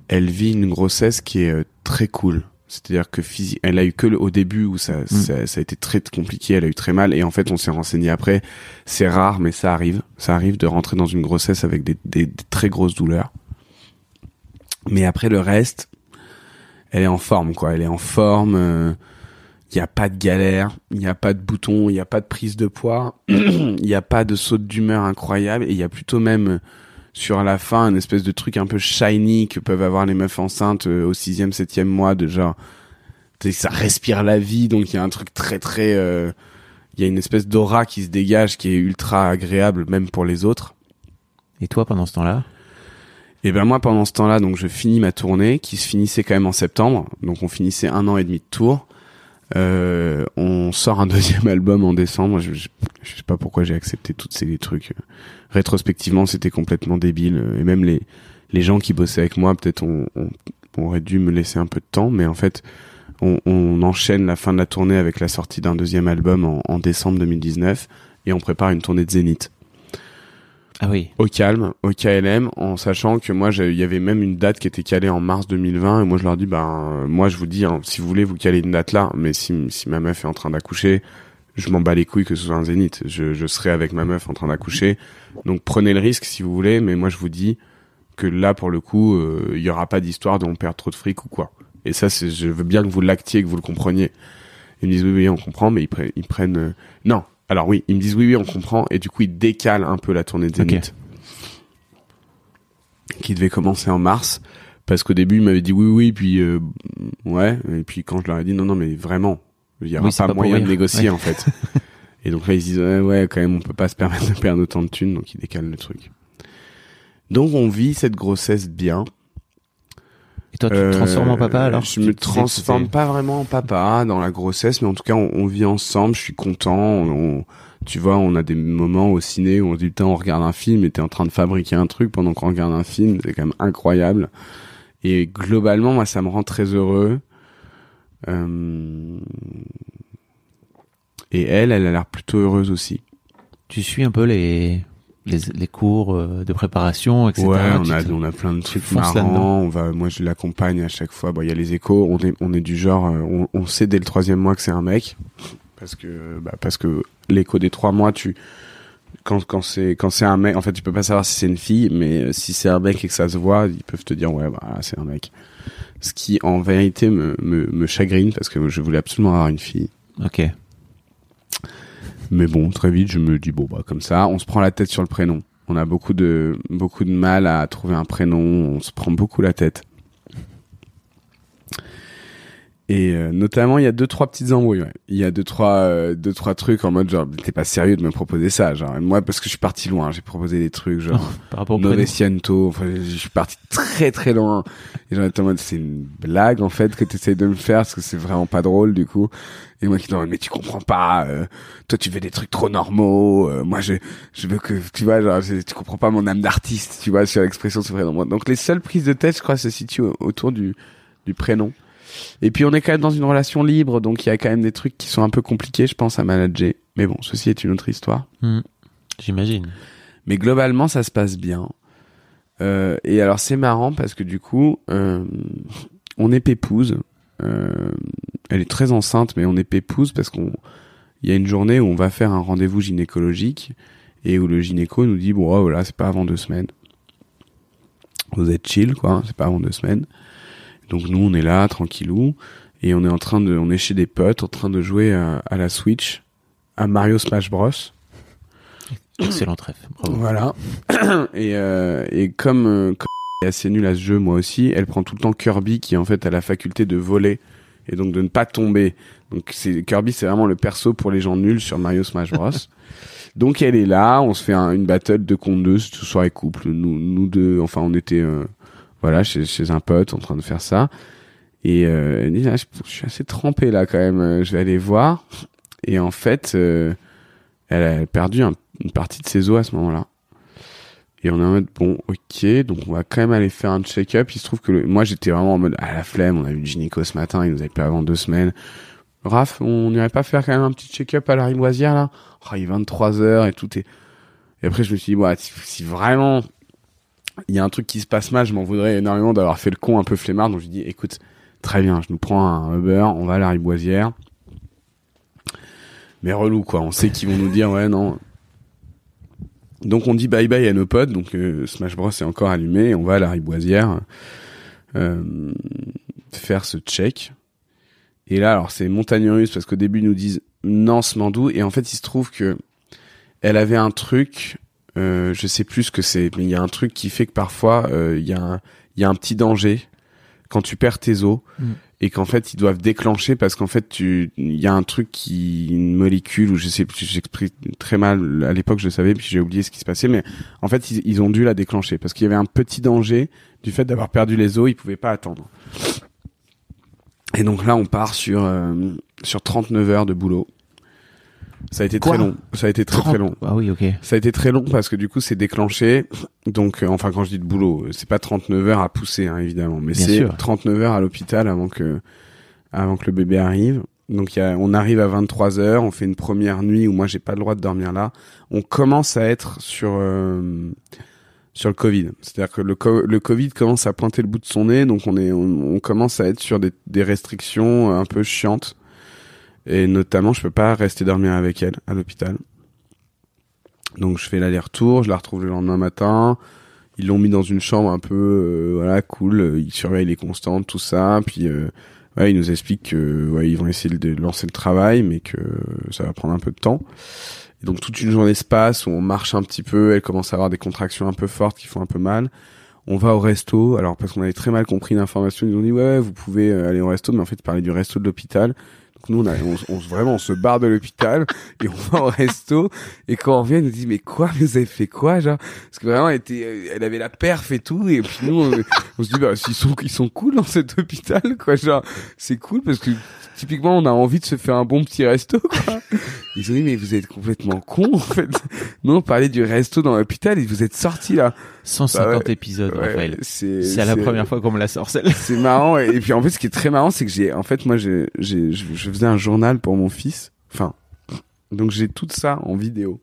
Elle vit une grossesse qui est euh, très cool. C'est-à-dire que physi- elle a eu que le, au début où ça, ça ça a été très compliqué. Elle a eu très mal et en fait, on s'est renseigné après. C'est rare, mais ça arrive. Ça arrive de rentrer dans une grossesse avec des, des, des très grosses douleurs. Mais après le reste, elle est en forme, quoi. Elle est en forme. Il n'y a pas de galère, il n'y a pas de bouton, il n'y a pas de prise de poids, (clears throat) il n'y a pas de saute d'humeur incroyable, et il y a plutôt même euh, sur la fin un espèce de truc un peu shiny que peuvent avoir les meufs enceintes euh, au sixième, septième mois, de genre, tu sais, ça respire la vie, donc il y a un truc très très, euh, il y a une espèce d'aura qui se dégage qui est ultra agréable même pour les autres. Et toi, pendant ce temps-là? Et ben moi pendant ce temps-là, donc je finis ma tournée qui se finissait quand même en septembre, donc on finissait un an et demi de tour. Euh, on sort un (laughs) deuxième album en décembre. Je, sais pas pourquoi j'ai accepté tous ces trucs. Rétrospectivement, c'était complètement débile. Et même les gens qui bossaient avec moi, peut-être on, aurait dû me laisser un peu de temps, mais en fait, on, on enchaîne la fin de la tournée avec la sortie d'un deuxième album en, en décembre 2019 et on prépare une tournée de Zénith Ah oui. au calme, au KLM, en sachant que moi, il y avait même une date qui était calée en mars 2020, et moi je leur dis, ben, moi je vous dis, hein, si vous voulez, vous calez une date là, mais si, si ma meuf est en train d'accoucher, je m'en bats les couilles que ce soit un zénith. Je, je serai avec ma meuf en train d'accoucher, donc prenez le risque si vous voulez, mais moi je vous dis que là, pour le coup, euh, il y aura pas d'histoire de on perd trop de fric ou quoi. Et ça, je veux bien que vous l'actiez, que vous le compreniez. Ils me disent oui, oui, on comprend, mais ils, prennent, ils prennent. euh, Non, alors oui, ils me disent oui, oui, on comprend, et du coup, ils décalent un peu la tournée de. Zénith, qui devait commencer en mars, Parce qu'au début, il m'avait dit oui, oui, puis euh, ouais, et puis quand je leur ai dit non, non, mais vraiment, il y aura Oui, c'est pas, moyen de négocier Ouais. en fait. (laughs) et donc là, ils se disent ouais, ouais, quand même, on peut pas se permettre de perdre autant de thunes, donc ils décalent le truc. Donc on vit cette grossesse bien. Et toi, tu te Euh, transformes en papa alors Je me transforme pas vraiment en papa dans la grossesse, mais en tout cas, on, on vit ensemble. Je suis content. On, on- tu vois, on a des moments au ciné où on se dit putain, on regarde un film et t'es en train de fabriquer un truc pendant qu'on regarde un film. C'est quand même incroyable. Et globalement, moi, ça me rend très heureux. Euh, Et elle, elle a l'air plutôt heureuse aussi. Tu suis un peu les les, les cours euh, de préparation, etc. Ouais, on a, on a plein de trucs marrants. On va, moi, je l'accompagne à chaque fois. Bon, il y a les échos. On est, on est du genre, euh, on, on sait dès le troisième mois que c'est un mec, parce que, bah, parce que l'écho des trois mois, tu, quand, quand c'est, quand c'est un mec, en fait, tu peux pas savoir si c'est une fille, mais euh, si c'est un mec et que ça se voit, ils peuvent te dire, ouais, bah, c'est un mec. Ce qui, en vérité, me, me, me chagrine parce que je voulais absolument avoir une fille. Ok. Mais bon, très vite, je me dis bon bah comme ça, on se prend la tête sur le prénom. On a beaucoup de beaucoup de mal à trouver un prénom, on se prend beaucoup la tête. Et euh, notamment, il y a deux trois petites embrouilles. ouais. Il y a deux trois euh, deux trois trucs en mode genre t'es pas sérieux de me proposer ça, genre moi parce que je suis parti loin, j'ai proposé des trucs genre (laughs) Par rapport au. Noveciento, enfin je suis parti très très loin. Et j'en étais en mode c'est une blague en fait que t'essayes de me faire parce que c'est vraiment pas drôle du coup. Et moi qui dis mais tu comprends pas, euh, toi tu veux des trucs trop normaux, euh, moi je je veux que tu vois genre je- tu comprends pas mon âme d'artiste, tu vois sur l'expression c'est vrai dans moi. Donc les seules prises de tête je crois se situent au- autour du du prénom. Et puis on est quand même dans une relation libre donc il y a quand même des trucs qui sont un peu compliqués je pense à manager. Mais bon, ceci est une autre histoire. Hmm. J'imagine. Mais globalement, ça se passe bien. Euh, et alors, c'est marrant parce que du coup, euh, on est pépouze. Euh, elle est très enceinte, mais on est pépouze parce qu'on, il y a une journée où on va faire un rendez-vous gynécologique et où le gynéco nous dit bon, voilà, c'est pas avant deux semaines. Vous êtes chill, quoi. hein, c'est pas avant deux semaines. Donc nous, on est là, tranquillou, et on est en train de, on est chez des potes, en train de jouer à, à la Switch, à Mario Smash Bros. Excellent trèfle. Bravo. Voilà. (clears throat) et, euh, et comme, euh, comme elle est assez nulle à ce jeu, moi aussi, elle prend tout le temps Kirby qui en fait a la faculté de voler et donc de ne pas tomber. Donc c'est Kirby, c'est vraiment le perso pour les gens nuls sur Mario Smash Bros. (laughs) donc elle est là, on se fait un- une battle de contre deux, ce soirée couple. Nous, nous deux, enfin on était euh, voilà chez, chez un pote en train de faire ça. Et euh, elle dit, Ah, je, suis assez trempé là quand même, euh, je vais aller voir. Et en fait, euh, elle a perdu un- une partie de ses os à ce moment-là. Et on est en mode, bon, ok, donc on va quand même aller faire un check-up. Il se trouve que le- moi, j'étais vraiment en mode, à la flemme, on a eu le gynéco ce matin, il nous avait pas avant deux semaines. Raph, on n'irait pas faire quand même un petit check-up à la Rimoisière, là? Oh, Il est 23 heures et tout est... Et après, je me suis dit, si, si vraiment il y a un truc qui se passe mal, je m'en voudrais énormément d'avoir fait le con un peu flemmard. Donc je dis, écoute, très bien, je nous prends un Uber, on va à la Riboisière. Mais relou, quoi. On sait qu'ils vont nous dire, ouais, non. Donc on dit bye bye à nos potes. Donc euh, Smash Bros est encore allumé. On va à la Riboisière euh, faire ce check. Et là, alors c'est montagne parce qu'au début ils nous disent Nance Mandou et en fait il se trouve que elle avait un truc, euh, je sais plus ce que c'est, mais il y a un truc qui fait que parfois euh, il y a un, il y a un petit danger quand tu perds tes os Mm. et qu'en fait ils doivent déclencher parce qu'en fait tu, il y a un truc qui, une molécule ou je sais plus, j'explique très mal à l'époque je le savais puis j'ai oublié ce qui se passait, mais en fait ils, ils ont dû la déclencher parce qu'il y avait un petit danger du fait d'avoir perdu les os, ils pouvaient pas attendre. Et donc là, on part sur euh, sur 39 heures de boulot. Ça a été Quoi très long. Ça a été très très long. Ah oui, ok. Ça a été très long parce que du coup, c'est déclenché. Donc, euh, enfin, quand je dis de boulot, euh, c'est pas 39 heures à pousser, hein, évidemment, mais c'est sûr. 39 heures à l'hôpital avant que avant que le bébé arrive. Donc, y a, on arrive à 23 heures, on fait une première nuit où moi j'ai pas le droit de dormir là. On commence à être sur euh, sur le Covid. C'est-à-dire que le, co- le Covid commence à pointer le bout de son nez, donc on est, on, on commence à être sur des, des restrictions un peu chiantes. Et notamment, je peux pas rester dormir avec elle à l'hôpital. Donc je fais l'aller-retour, je la retrouve le lendemain matin. Ils l'ont mis dans une chambre un peu, euh, voilà, cool. Ils surveillent les constantes, tout ça. Puis, euh, ouais, ils nous expliquent que, ouais, ils vont essayer de lancer le travail, mais que ça va prendre un peu de temps. Et donc toute une journée se passe où on marche un petit peu, elle commence à avoir des contractions un peu fortes qui font un peu mal. on va au resto. Alors parce qu'on avait très mal compris l'information, ils ont dit ouais, vous pouvez euh, aller au resto, mais en fait parlaient du resto de l'hôpital. Donc nous on, a, on, on- vraiment on se barre de l'hôpital et on va au resto et quand on revient, elle nous dit mais quoi, vous avez fait quoi genre? Parce que vraiment elle était, elle avait la perf et tout et puis nous on, on se dit bah ils sont ils sont cool dans cet hôpital quoi genre c'est cool parce que typiquement on a envie de se faire un bon petit resto quoi. Ils ont dit mais vous êtes complètement con en fait. Nous on parlait du resto dans l'hôpital et vous êtes sortis là. 150 Bah ouais. épisodes, Ouais, Raphaël. c'est la première fois qu'on me la sort, celle C'est marrant et, puis en fait ce qui est très marrant c'est que j'ai en fait moi j'ai j'ai je, je faisais un journal pour mon fils. Enfin donc j'ai tout ça en vidéo.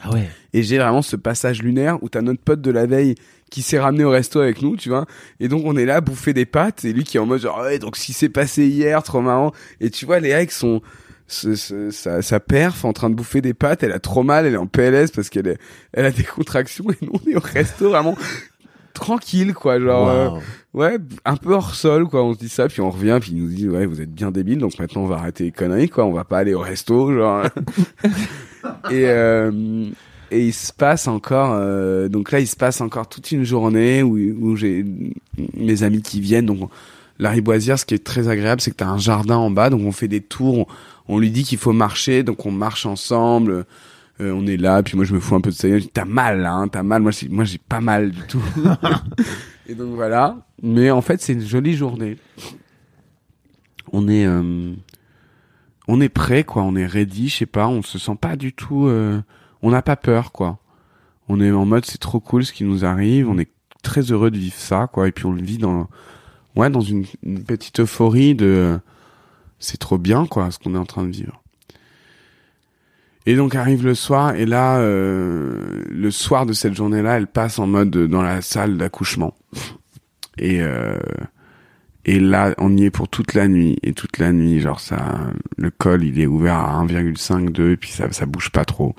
Ah ouais. Et j'ai vraiment ce passage lunaire où t'as notre pote de la veille qui s'est ramené au resto avec nous, tu vois. Et donc on est là à bouffer des pâtes et lui qui est en mode genre ouais donc si c'est passé hier, trop marrant. Et tu vois Léa avec son ce, ce- sa, sa perf en train de bouffer des pâtes, elle a trop mal, elle est en PLS parce qu'elle est, elle a des contractions et nous on est au resto vraiment tranquille quoi, genre euh, ouais un peu hors sol quoi. On se dit ça puis on revient puis il nous dit ouais vous êtes bien débile donc maintenant on va arrêter les conneries quoi, on va pas aller au resto genre. (laughs) et euh, et il se passe encore euh, donc là il se passe encore toute une journée où où j'ai mes amis qui viennent donc la riboisière ce qui est très agréable c'est que tu as un jardin en bas donc on fait des tours on, on lui dit qu'il faut marcher donc on marche ensemble euh, on est là puis moi je me fous un peu de ça je dis t'as mal hein, t'as mal. Moi j'ai- moi j'ai pas mal du tout. (laughs) Et donc voilà. Mais en fait c'est une jolie journée. On est euh, on est prêt quoi. On est ready je sais pas. On se sent pas du tout euh, on n'a pas peur quoi. On est en mode c'est trop cool ce qui nous arrive. On est très heureux de vivre ça quoi. Et puis on le vit dans ouais dans une, une petite euphorie de c'est trop bien quoi ce qu'on est en train de vivre et donc arrive le soir et là euh, le soir de cette journée là elle passe en mode dans la salle d'accouchement et euh, et là, on y est pour toute la nuit. Et toute la nuit, genre ça, le col, il est ouvert à 1,5, 2, et puis ça, ça bouge pas trop.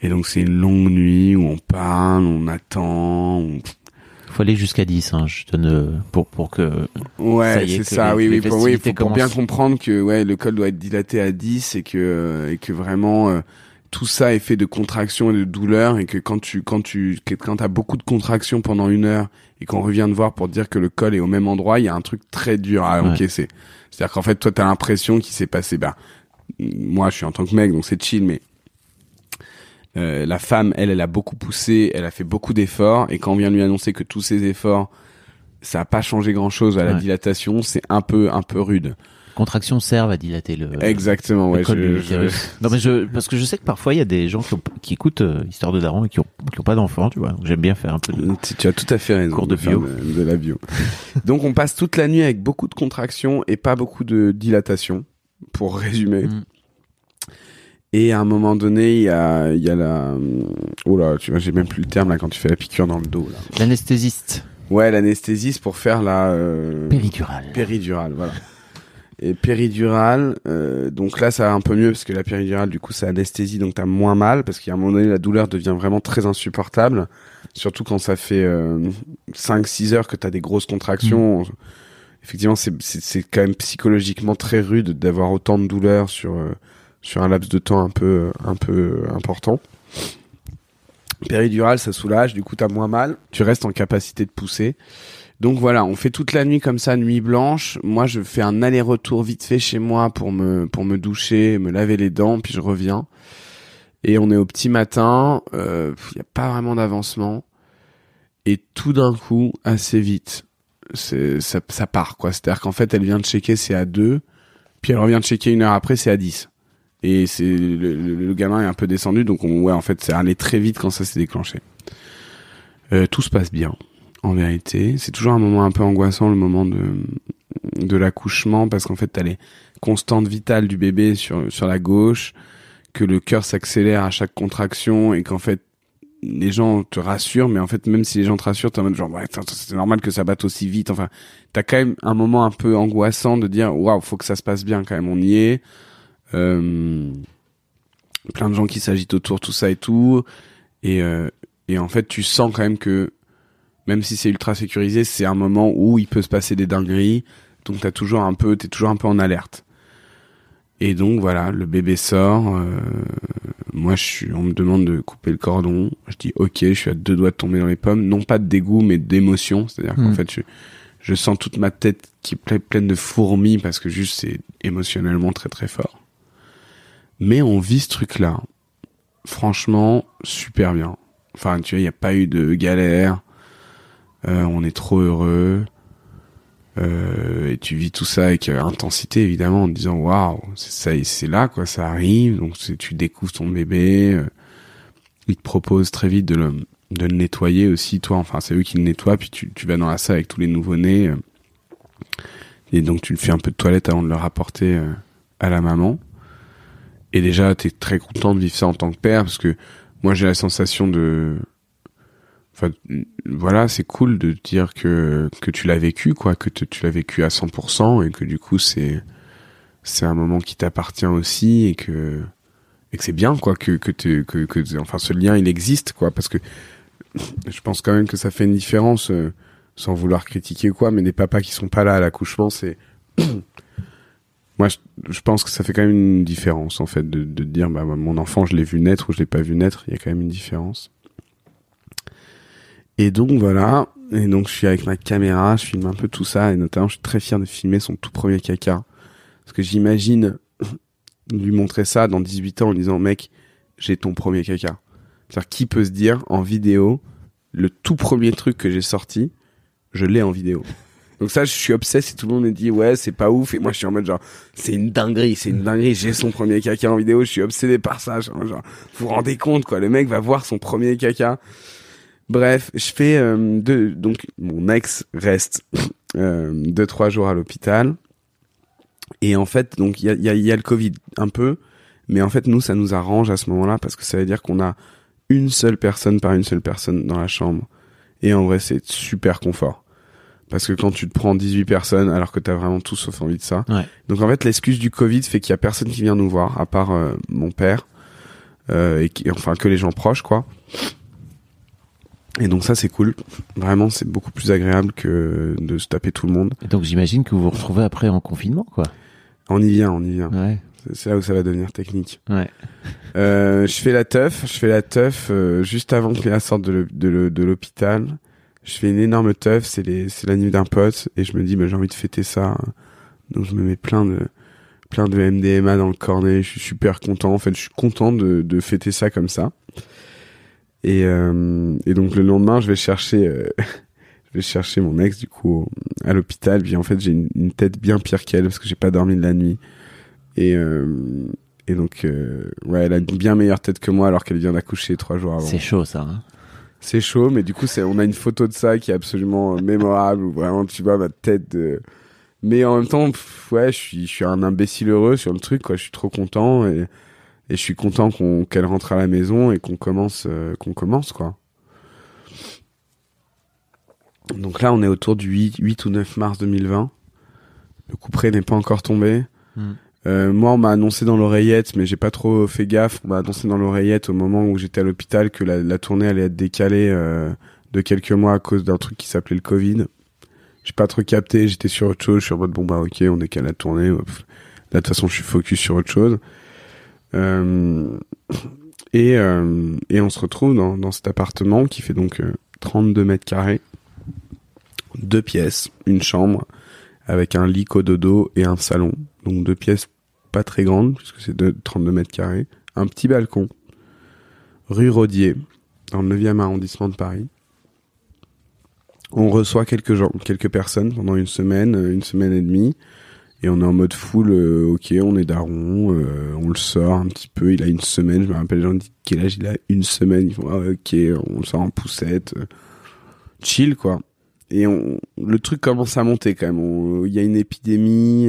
Et donc c'est une longue nuit où on parle, on attend. on- Faut aller jusqu'à 10, hein, je donne pour pour que Ouais, c'est ça. oui, oui, pour, oui, faut- pour bien comprendre que ouais, le col doit être dilaté à 10 et que euh, et que vraiment euh, tout ça est fait de contractions et de douleurs et que quand tu quand tu quand t'as beaucoup de contractions pendant une heure et qu'on revient te voir pour dire que le col est au même endroit, il y a un truc très dur à Ouais. encaisser. C'est-à-dire qu'en fait, toi, t'as l'impression qu'il s'est passé. Bah, moi, je suis en tant que mec, donc c'est chill, mais euh, la femme, elle, elle a beaucoup poussé, elle a fait beaucoup d'efforts, et quand on vient lui annoncer que tous ces efforts, ça a pas changé grand-chose à la Ouais. dilatation, c'est un peu un peu rude. contractions servent à dilater le Exactement, le ouais. col de je- je- l'utérus. Non mais je parce que je sais que parfois il y a des gens qui, ont- qui écoutent euh, Histoire de Daron et qui ont qui ont pas d'enfants, tu vois. J'aime bien faire un peu de Tu, as tout à fait raison. Cours de bio. De, de la bio. (laughs) Donc on passe toute la nuit avec beaucoup de contractions et pas beaucoup de dilatation, pour résumer. Mm. Et à un moment donné, il y a, il y a la... Oh là, tu vois, j'ai même plus le terme là quand tu fais la piqûre dans le dos. Là. l'anesthésiste Ouais, l'anesthésie c'est pour faire la... euh, péridurale. Péridurale, voilà. Et péridurale, euh, donc là ça va un peu mieux parce que la péridurale du coup c'est anesthésie donc t'as moins mal parce qu'à un moment donné la douleur devient vraiment très insupportable, surtout quand ça fait 5-6 heures que t'as des grosses contractions. Effectivement c'est c'est c'est quand même psychologiquement très rude d'avoir autant de douleur sur euh, sur un laps de temps un peu un peu important. Péridurale ça soulage, du coup t'as moins mal, tu restes en capacité de pousser. Donc voilà, on fait toute la nuit comme ça, nuit blanche. Moi, je fais un aller-retour vite fait chez moi pour me pour me doucher, me laver les dents, puis je reviens. Et on est au petit matin. Il euh, y a pas vraiment d'avancement. Et tout d'un coup, assez vite, c'est ça, ça part quoi. C'est-à-dire qu'en fait, elle vient de checker, c'est à 2 puis elle revient de checker une heure après, c'est à 10 Et c'est le, le- le gamin est un peu descendu, donc on, ouais, en fait, c'est allé très vite quand ça s'est déclenché. Euh, tout se passe bien en vérité. C'est toujours un moment un peu angoissant, le moment de, de l'accouchement, parce qu'en fait, t'as les constantes vitales du bébé sur, sur la gauche, que le cœur s'accélère à chaque contraction, et qu'en fait, les gens te rassurent, mais en fait, même si les gens te rassurent, t'es en mode genre, ouais, c'est normal que ça batte aussi vite. Enfin, t'as quand même un moment un peu angoissant de dire, waouh, faut que ça se passe bien quand même, on y est. Euh, plein de gens qui s'agitent autour, tout ça et tout. Et, euh, et en fait, tu sens quand même que même si c'est ultra sécurisé, c'est un moment où il peut se passer des dingueries. Donc t'as toujours un peu, t'es toujours un peu en alerte. Et donc voilà, le bébé sort. euh, moi, je suis, on me demande de couper le cordon. Je dis ok, je suis à deux doigts de tomber dans les pommes. Non pas de dégoût, mais d'émotion. C'est-à-dire qu'en Mm. fait, je, je sens toute ma tête qui est ple- pleine de fourmis parce que juste c'est émotionnellement très très fort. Mais on vit ce truc-là. Franchement, super bien. Enfin, tu vois, il n'y a pas eu de galère. Euh, on est trop heureux. Euh, et tu vis tout ça avec euh, intensité évidemment en te disant waouh c'est ça c'est là quoi ça arrive donc tu découvres ton bébé euh, ils te proposent très vite de le de le nettoyer aussi toi enfin c'est eux qui le nettoient puis tu, tu vas dans la salle avec tous les nouveaux nés et donc tu le fais un peu de toilette avant de le rapporter euh, à la maman et déjà t'es très content de vivre ça en tant que père parce que moi j'ai la sensation de enfin voilà c'est cool de dire que que tu l'as vécu quoi que tu l'as vécu à 100% et que du coup c'est c'est un moment qui t'appartient aussi et que et que c'est bien quoi que que, que que enfin ce lien il existe quoi parce que je pense quand même que ça fait une différence euh, sans vouloir critiquer quoi mais des papas qui sont pas là à l'accouchement c'est moi je, pense que ça fait quand même une différence en fait de de dire bah mon enfant je l'ai vu naître ou je l'ai pas vu naître il y a quand même une différence et donc voilà, et donc je suis avec ma caméra, je filme un peu tout ça, et notamment je suis très fier de filmer son tout premier caca. Parce que j'imagine (laughs) lui montrer ça dans 18 ans en disant mec, j'ai ton premier caca. C'est-à-dire qui peut se dire en vidéo, le tout premier truc que j'ai sorti, je l'ai en vidéo. Donc ça, je suis obsesse et tout le monde me dit ouais, c'est pas ouf. Et moi, je suis en mode genre, c'est une dinguerie, c'est une dinguerie. J'ai son premier caca en vidéo, je suis obsédé par ça. Genre, vous vous rendez compte quoi, le mec va voir son premier caca. Bref, je fais euh, deux, donc mon ex reste (coughs) euh, deux trois jours à l'hôpital et en fait donc il y a, y, a, y a le Covid un peu, mais en fait nous ça nous arrange à ce moment-là parce que ça veut dire qu'on a une seule personne par une seule personne dans la chambre et en vrai c'est super confort parce que quand tu te prends 18 personnes alors que t'as vraiment tout sauf envie de ça, Ouais. donc en fait l'excuse du Covid fait qu'il y a personne qui vient nous voir à part euh, mon père euh, et qui, enfin que les gens proches quoi. Et donc ça c'est cool. Vraiment c'est beaucoup plus agréable que de se taper tout le monde. Et donc j'imagine que vous vous retrouvez après en confinement, quoi. On y vient, on y vient. Ouais. C'est- là où ça va devenir technique. Ouais. Euh, je fais la teuf, je fais la teuf euh, juste avant que Léa sorte de l'hôpital. Je fais une énorme teuf, c'est les c'est la nuit d'un pote et je me dis bah, j'ai envie de fêter ça. Donc je me mets plein de plein de MDMA dans le cornet, je suis super content. En fait, je suis content de de fêter ça comme ça. Et euh, et donc le lendemain, je vais chercher euh, (laughs) je vais chercher mon ex du coup à l'hôpital, puis en fait, j'ai une, une tête bien pire qu'elle parce que j'ai pas dormi de la nuit. Et euh, et donc, euh, ouais, elle a une bien meilleure tête que moi alors qu'elle vient d'accoucher trois jours avant. C'est chaud, ça. Hein. C'est chaud, mais du coup, on a une photo de ça qui est absolument euh, mémorable vraiment tu vois ma tête de. Mais en même temps, ouais, je suis, un imbécile heureux sur le truc. Je suis trop content et, je suis content qu'elle rentre à la maison et qu'on commence, euh, qu'on commence, quoi. Donc là, on est autour du 8, 8 ou 9 mars 2020. Le coup près n'est pas encore tombé. Mm. Euh, moi, on m'a annoncé dans l'oreillette, mais j'ai pas trop fait gaffe. On m'a annoncé dans l'oreillette au moment où j'étais à l'hôpital que la, tournée allait être décalée euh, de quelques mois à cause d'un truc qui s'appelait le Covid. J'ai pas trop capté, j'étais sur autre chose. Je suis en mode bon bah ok, on décale la tournée. Là, de toute façon, je suis focus sur autre chose. Euh, et, euh, et on se retrouve dans, dans cet appartement qui fait donc euh, 32 mètres carrés, deux pièces, une chambre avec un lit cododo et un salon. Donc deux pièces pas très grandes puisque c'est de 32 mètres carrés, un petit balcon, rue Rodier, dans le 9e arrondissement de Paris. On reçoit quelques gens, quelques personnes pendant une semaine, euh, une semaine et demie, et on est en mode full. euh, ok, on est daron, euh, on le sort un petit peu. Il a une semaine, je me rappelle, les gens disent quel âge il a? Une semaine. Ils font ah, ok, on le sort en poussette, chill quoi. Et le truc commence à monter quand même. Il y a une épidémie.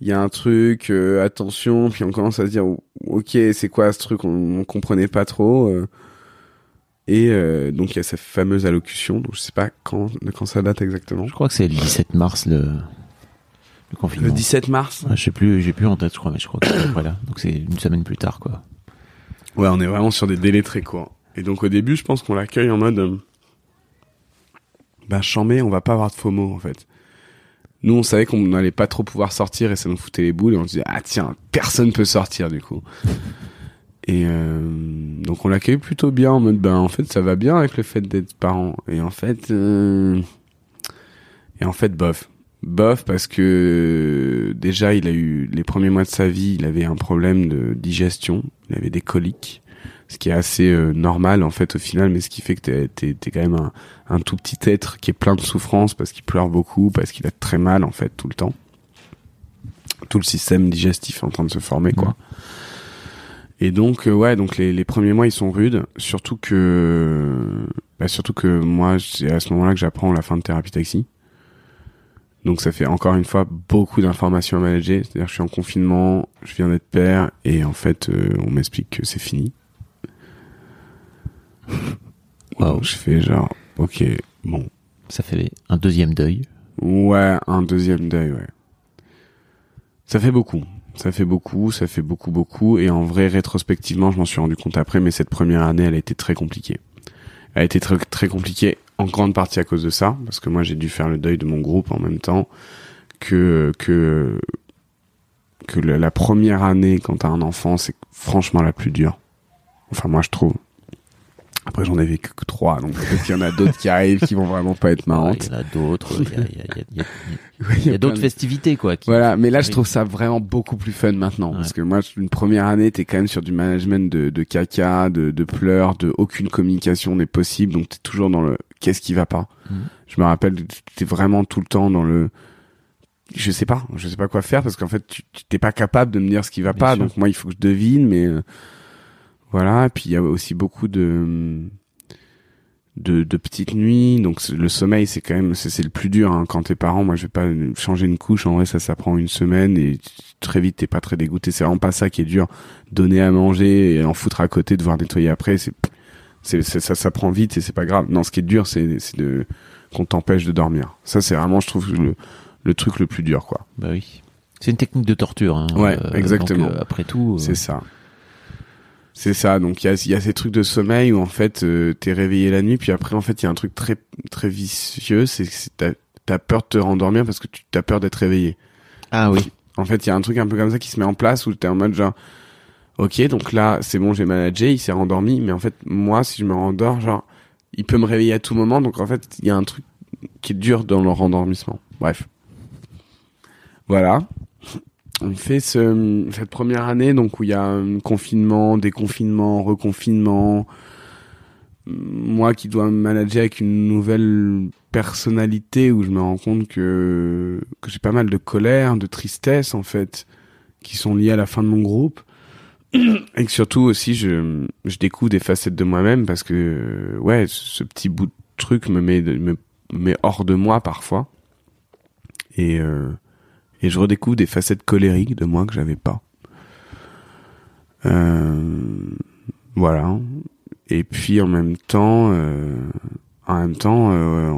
Il y a un truc, euh, attention, (laughs) puis on commence à se dire, ok, c'est quoi ce truc, on, on comprenait pas trop. euh. et euh, donc il y a cette fameuse allocution, donc je sais pas quand, quand ça date exactement. Je crois que c'est le 17 mars, le, le confinement. Le 17 mars. Ouais, je sais plus, j'ai plus en tête, je crois, mais je crois que c'est après là. Donc c'est une semaine plus tard, quoi. Ouais, on est vraiment sur des délais très courts. Et donc au début, je pense qu'on l'accueille en mode, euh, bah chambé, on va pas avoir de FOMO en fait. Nous, on savait qu'on n'allait pas trop pouvoir sortir et ça nous foutait les boules et on se disait ah tiens, personne peut sortir du coup. Et euh, donc on l'accueille plutôt bien en mode ben en fait ça va bien avec le fait d'être parent. Et en fait euh, et en fait bof. Bof parce que déjà il a eu les premiers mois de sa vie il avait un problème de digestion. Il avait des coliques ce qui est assez euh, normal en fait au final mais ce qui fait que t'es t'es quand même un, un tout petit être qui est plein de souffrance parce qu'il pleure beaucoup parce qu'il a très mal en fait tout le temps. Tout le système digestif est en train de se former quoi. Et donc euh, ouais, donc les, les premiers mois ils sont rudes, surtout que bah, surtout que moi c'est à ce moment-là que j'apprends la fin de thérapie taxi. Donc ça fait encore une fois beaucoup d'informations à manager, c'est-à-dire que je suis en confinement, je viens d'être père et en fait euh, on m'explique que c'est fini. Waouh. Je fais genre OK, bon. Ça fait un deuxième deuil. Ouais, un deuxième deuil, ouais. Ça fait beaucoup. Ça fait beaucoup, ça fait beaucoup, beaucoup. Et en vrai, rétrospectivement, je m'en suis rendu compte après, mais cette première année, elle a été très compliquée. Elle a été très, très compliquée, en grande partie à cause de ça, parce que moi, j'ai dû faire le deuil de mon groupe en même temps que, que, que la première année quand t'as un enfant, c'est franchement la plus dure. Enfin, moi, je trouve. Après, j'en ai vécu que trois, donc peut-être qu'il y en a d'autres qui arrivent qui vont vraiment pas être marrantes. Il y en a d'autres. Il y a, d'autres festivités, quoi. qui- Voilà, mais là je trouve ça vraiment beaucoup plus fun maintenant Ouais. parce que moi une première année t'es quand même sur du management de, de caca, de, de pleurs, de aucune communication n'est possible donc t'es toujours dans le qu'est-ce qui va pas. Mhm. Je me rappelle t'es vraiment tout le temps dans le je sais pas, je sais pas quoi faire parce qu'en fait tu tu- t'es pas capable de me dire ce qui va Bien pas sûr. donc moi il faut que je devine mais euh, voilà et puis il y a aussi beaucoup de de, de petites nuits donc le sommeil c'est quand même c'est c'est le plus dur hein. quand t'es parent moi je vais pas changer une couche en vrai ça ça prend une semaine et très vite t'es pas très dégoûté c'est vraiment pas ça qui est dur donner à manger et en foutre à côté devoir nettoyer après c'est c'est ça ça prend vite et c'est pas grave non ce qui est dur c'est c'est de qu'on t'empêche de dormir ça c'est vraiment je trouve le le truc le plus dur quoi Bah oui. C'est une technique de torture. Hein. Ouais, exactement. donc, euh, après tout. euh, C'est ça. C'est ça. Donc il y a, y a ces trucs de sommeil où en fait euh, t'es réveillé la nuit, puis après en fait il y a un truc très très vicieux, c'est que t'as peur de te rendormir parce que tu t'as peur d'être réveillé. Ah oui. En fait il y a un truc un peu comme ça qui se met en place où t'es en mode genre ok donc là c'est bon j'ai managé, il s'est rendormi, mais en fait moi si je me rendors genre il peut me réveiller à tout moment, donc en fait il y a un truc qui est dur dans le rendormissement. Bref. Voilà. On fait ce, cette première année, donc où il y a un confinement, déconfinement, reconfinement. Moi qui dois me manager avec une nouvelle personnalité où je me rends compte que, que j'ai pas mal de colère, de tristesse en fait, qui sont liées à la fin de mon groupe. (clears throat) Et que surtout aussi je, je découvre des facettes de moi-même parce que ouais, ce petit bout de truc me met, me met hors de moi parfois. Et, euh, et je redécouvre des facettes colériques de moi que j'avais pas. Euh, voilà. Et puis en même temps, euh, en même temps, euh,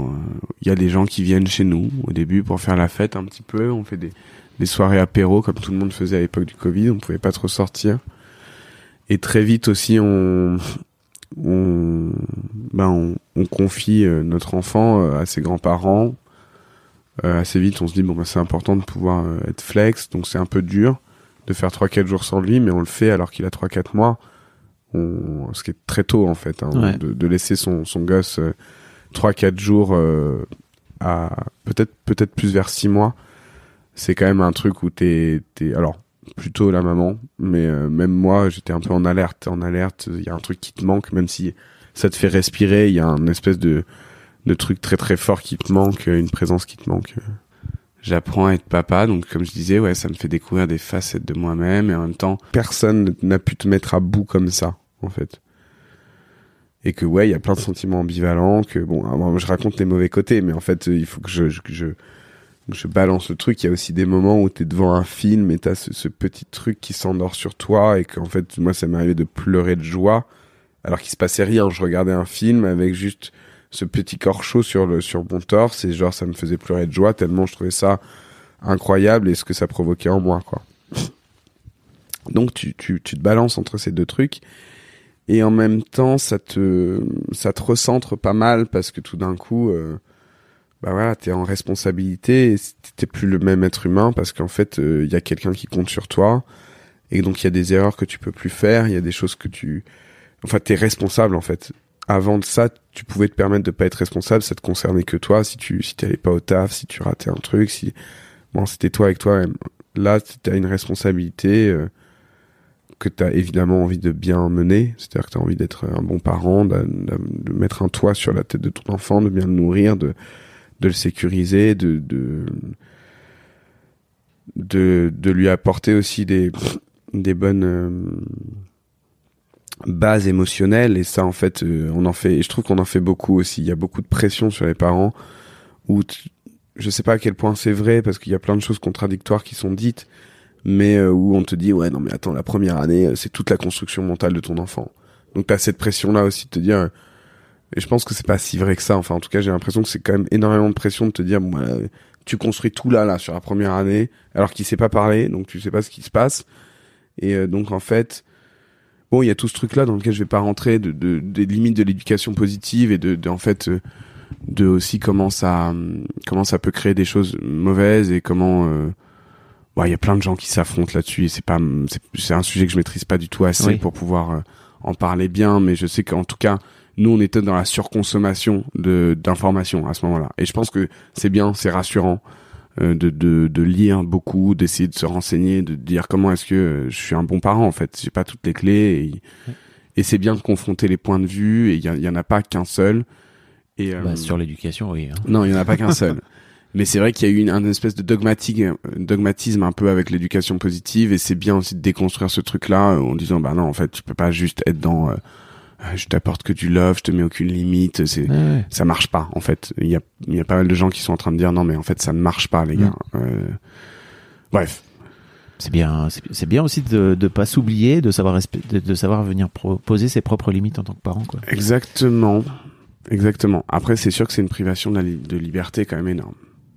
il y a des gens qui viennent chez nous au début pour faire la fête un petit peu. On fait des, des soirées apéro comme tout le monde faisait à l'époque du Covid. On pouvait pas trop sortir. Et très vite aussi, on on ben on, on confie euh, notre enfant euh, à ses grands-parents assez vite on se dit bon bah c'est important de pouvoir euh, être flex donc c'est un peu dur de faire 3 4 jours sans lui mais on le fait alors qu'il a 3 4 mois. On ce qui est très tôt en fait hein, Ouais. de, de laisser son son gosse 3 4 jours euh, à peut-être peut-être plus vers 6 mois. C'est quand même un truc où t'es t'es alors plutôt la maman mais euh, même moi j'étais un peu en alerte en alerte. Il y a un truc qui te manque même si ça te fait respirer il y a un espèce de de trucs très très forts qui te manquent, une présence qui te manque. J'apprends à être papa, donc comme je disais, ouais, ça me fait découvrir des facettes de moi-même et en même temps, personne n'a pu te mettre à bout comme ça, en fait. Et que ouais, il y a plein de sentiments ambivalents, que bon, je raconte les mauvais côtés, mais en fait, il faut que je, je balance le truc. Il y a aussi des moments où t'es devant un film et t'as ce, ce petit truc qui s'endort sur toi et qu'en fait, moi, ça m'est arrivé de pleurer de joie alors qu'il se passait rien. Je regardais un film avec juste ce petit corps chaud sur le sur mon torse et genre ça me faisait pleurer de joie tellement je trouvais ça incroyable et ce que ça provoquait en moi quoi. Donc tu, tu, tu te balances entre ces deux trucs et en même temps ça te ça te recentre pas mal parce que tout d'un coup euh, bah voilà t'es en responsabilité t'es plus le même être humain parce qu'en fait il y a quelqu'un qui compte sur toi Et donc il y a des erreurs que tu peux plus faire, il y a des choses que tu, enfin t'es responsable en fait. Avant de ça, tu pouvais te permettre de pas être responsable, ça te concernait que toi. Si tu, si t'allais pas au taf, si tu ratais un truc, si, bon, c'était toi avec toi. Là, t'as une responsabilité euh, que t'as évidemment envie de bien mener. C'est-à-dire que t'as envie d'être un bon parent, de, de, mettre un toit sur la tête de ton enfant, de bien le nourrir, de, de le sécuriser, de, de, de, de lui apporter aussi des, des bonnes euh, bases émotionnelles. Et ça, en fait, euh, on en fait, et je trouve qu'on en fait beaucoup aussi. Il y a beaucoup de pression sur les parents où je sais pas à quel point c'est vrai parce qu'il y a plein de choses contradictoires qui sont dites, mais euh, où on te dit ouais non mais attends la première année c'est toute la construction mentale de ton enfant. Donc t'as cette pression là aussi de te dire et je pense que c'est pas si vrai que ça. Enfin en tout cas j'ai l'impression que c'est quand même énormément de pression de te dire bon, tu construis tout là là sur la première année alors qu'il sait pas parler donc tu sais pas ce qui se passe et euh, donc en fait bon il y a tout ce truc là dans lequel je vais pas rentrer de, de des limites de l'éducation positive et de, de en fait euh, de aussi comment ça comment ça peut créer des choses mauvaises et comment euh, il y a plein de gens qui s'affrontent là-dessus et c'est pas c'est un sujet que je maîtrise pas du tout assez pour pouvoir euh, en parler bien mais je sais qu'en tout cas nous on était dans la surconsommation de d'informations à ce moment-là. Et je pense que c'est bien c'est rassurant de, de, de lire beaucoup d'essayer de se renseigner de dire comment est-ce que je suis un bon parent en fait j'ai pas toutes les clés et, et c'est bien de confronter les points de vue et il y, y en a pas qu'un seul et, bah, sur l'éducation, oui. Hein. Non, il y en a pas qu'un seul. (laughs) Mais c'est vrai qu'il y a eu une, une espèce de dogmatique, dogmatisme un peu avec l'éducation positive, et c'est bien aussi de déconstruire ce truc-là en disant bah non, en fait, tu peux pas juste être dans euh, je t'apporte que du love, je te mets aucune limite, c'est ça marche pas en fait. Il y a il y a pas mal de gens qui sont en train de dire non mais en fait ça ne marche pas les gars. Euh, bref. C'est bien, c'est bien aussi de ne pas s'oublier, de savoir de, de, savoir venir poser ses propres limites en tant que parent. Quoi. Exactement. Exactement. Après, c'est sûr que c'est une privation de, la de, liberté quand même énorme.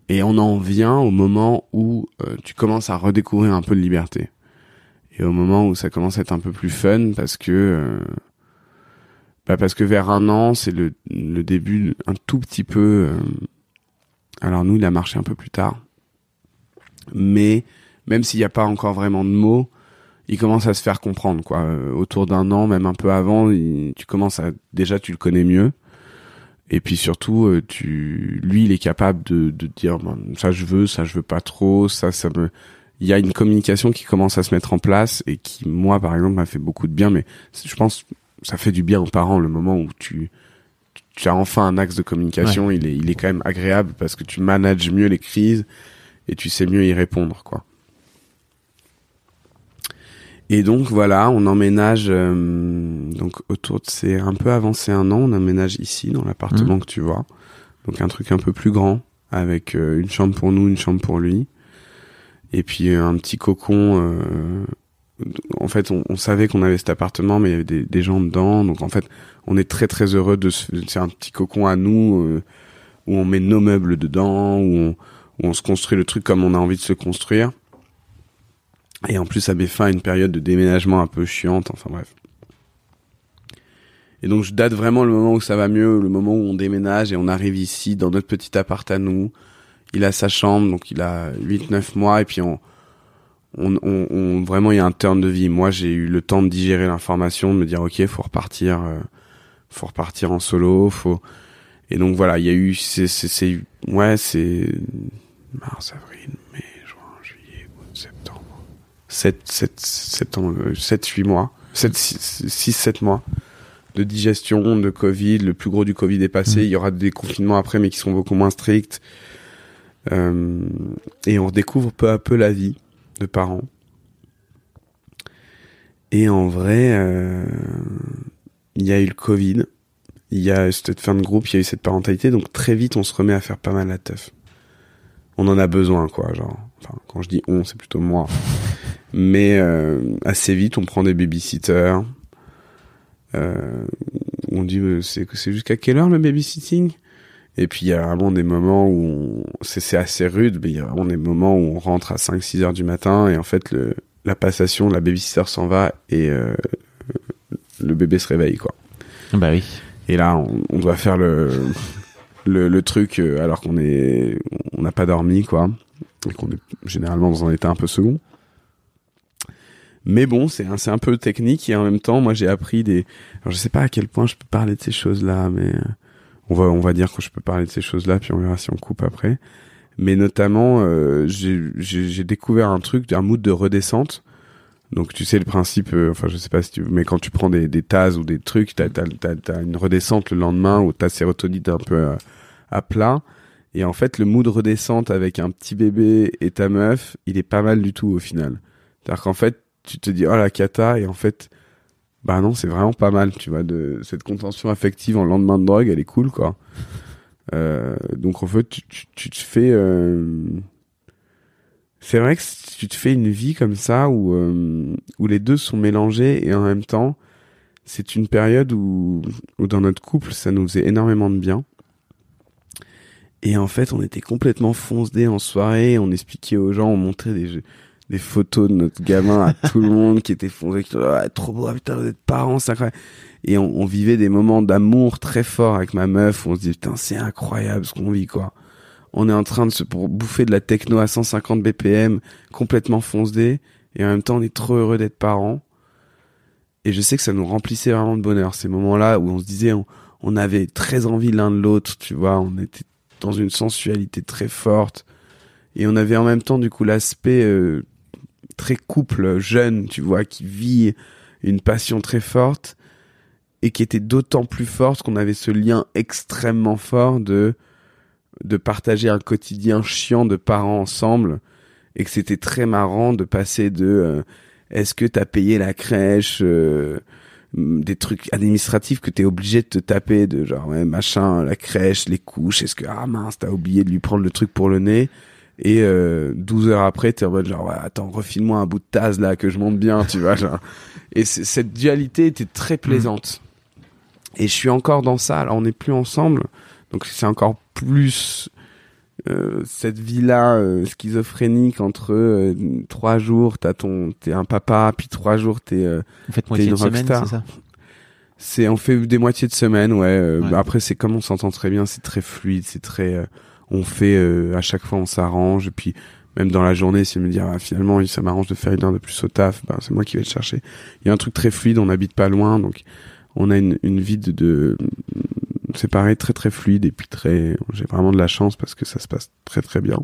Et on en vient au moment où euh, tu commences à redécouvrir un peu de liberté. Et au moment où ça commence à être un peu plus fun parce que euh, bah parce que vers un an, c'est le, le début un tout petit peu. Euh, alors nous, il a marché un peu plus tard, mais même s'il n'y a pas encore vraiment de mots, il commence à se faire comprendre quoi. autour d'un an, même un peu avant, tu commences à déjà tu le connais mieux et puis surtout, euh, tu, lui, il est capable de, de dire ben, ça je veux, ça je veux pas trop, ça ça me. Il y a une communication qui commence à se mettre en place et qui, moi, par exemple, m'a fait beaucoup de bien. Mais je pense ça fait du bien aux parents le moment où tu, tu as enfin un axe de communication. Il est il est quand même agréable parce que tu manages mieux les crises et tu sais mieux y répondre, quoi. Et donc voilà, on emménage euh, donc autour de c'est un peu avancé un an, on emménage ici dans l'appartement mmh. que tu vois. Donc un truc un peu plus grand avec euh, une chambre pour nous, une chambre pour lui. Et puis euh, un petit cocon en fait, on, on savait qu'on avait cet appartement, mais il y avait des, des, gens dedans. Donc, en fait, on est très très heureux de. C'est un petit cocon à nous où on met nos meubles dedans, où on, où on se construit le truc comme on a envie de se construire. Et en plus, ça met fin à une période de déménagement un peu chiante, enfin bref. Et donc, je date vraiment le moment où ça va mieux, le moment où on déménage et on arrive ici, dans notre petit appart à nous. Il a sa chambre, donc il a 8-9 mois, et puis on, on, on, vraiment, il y a un turn de vie. Moi, j'ai eu le temps de digérer l'information, de me dire, ok, faut repartir, euh, faut repartir en solo, faut... Et donc voilà, il y a eu, c'est, c'est, ouais, c'est mars, avril, mai, 7, 7, 7 ans, 7, 8 mois, 7, 6, 7 mois de digestion, de Covid. Le plus gros du Covid est passé. Mmh. Il y aura des confinements après, mais qui sont beaucoup moins stricts. Euh, et on redécouvre peu à peu la vie de parents. Et en vrai, euh, il y a eu le Covid. Il y a cette fin de groupe, il y a eu cette parentalité. Donc très vite, on se remet à faire pas mal la teuf. On en a besoin, quoi. Genre, enfin, quand je dis on, c'est plutôt moi. Mais euh, assez vite, on prend des babysitters. Euh, on dit c'est jusqu'à quelle heure le babysitting? Et puis il y a vraiment des moments où c'est assez rude, mais il y a vraiment des moments où on rentre à 5-6 heures du matin et en fait le, la passation, la babysitter s'en va et euh, le bébé se réveille quoi. Bah oui. Et là on, on doit faire le le, le truc euh, alors qu'on est on n'a pas dormi quoi et qu'on est généralement dans un état un peu second. Mais bon, c'est un, c'est un peu technique et en même temps, moi j'ai appris des. Alors je sais pas à quel point je peux parler de ces choses-là, mais euh, on va on va dire que je peux parler de ces choses-là, puis on verra si on coupe après. Mais notamment, euh, j'ai découvert un truc, un mood de redescente. Donc tu sais le principe, euh, enfin je sais pas si tu, mais quand tu prends des des tasses ou des trucs, t'as t'as t'as, t'as une redescente le lendemain où ta sérotonine est un peu à, à plat. Et en fait, le mood redescente avec un petit bébé et ta meuf, il est pas mal du tout au final. C'est-à-dire qu'en fait, tu te dis oh la cata et en fait bah non c'est vraiment pas mal tu vois de cette contention affective en lendemain de drogue elle est cool quoi. Euh, donc en fait tu, tu, tu te fais euh... c'est vrai que tu te fais une vie comme ça où euh, où les deux sont mélangés et en même temps c'est une période où où dans notre couple ça nous faisait énormément de bien. Et en fait on était complètement foncedés en soirée on expliquait aux gens on montrait des jeux des photos de notre gamin à tout le monde qui était fondé qui ah, trop beau, ah, putain, vous êtes parents, c'est incroyable. Et on, on vivait des moments d'amour très forts avec ma meuf où on se dit, putain, c'est incroyable ce qu'on vit, quoi. On est en train de se bouffer de la techno à 150 BPM, complètement foncé, et en même temps, on est trop heureux d'être parents. Et je sais que ça nous remplissait vraiment de bonheur, ces moments-là où on se disait, on, on avait très envie l'un de l'autre, tu vois, on était dans une sensualité très forte. Et on avait en même temps, du coup, l'aspect euh, très couple jeune, tu vois, qui vit une passion très forte et qui était d'autant plus forte qu'on avait ce lien extrêmement fort de de partager un quotidien chiant de parents ensemble et que c'était très marrant de passer de euh, est-ce que t'as payé la crèche euh, des trucs administratifs que t'es obligé de te taper de genre ouais, machin la crèche les couches est-ce que ah mince t'as oublié de lui prendre le truc pour le nez et euh, 12 heures après t'es en mode genre ouais, attends refile-moi un bout de tasse là que je monte bien tu vois genre. Et cette dualité était très plaisante. Et je suis encore dans ça. Alors on n'est plus ensemble. Donc c'est encore plus euh, cette vie là euh, schizophrénique entre euh, trois jours t'as ton t'es un papa puis trois jours t'es euh, t'es une de semaine, rockstar. c'est on fait des moitiés de semaine ouais, euh, Ouais. bah, après c'est comme on s'entend très bien c'est très fluide c'est très euh, on fait euh, à chaque fois on s'arrange. Et puis même dans la journée si me dire ah, finalement ça m'arrange de faire une heure de plus au taf bah, c'est moi qui vais le chercher. Il y a un truc très fluide on n'habite pas loin donc on a une, une vie de, de très très fluide et puis très j'ai vraiment de la chance parce que ça se passe très très bien.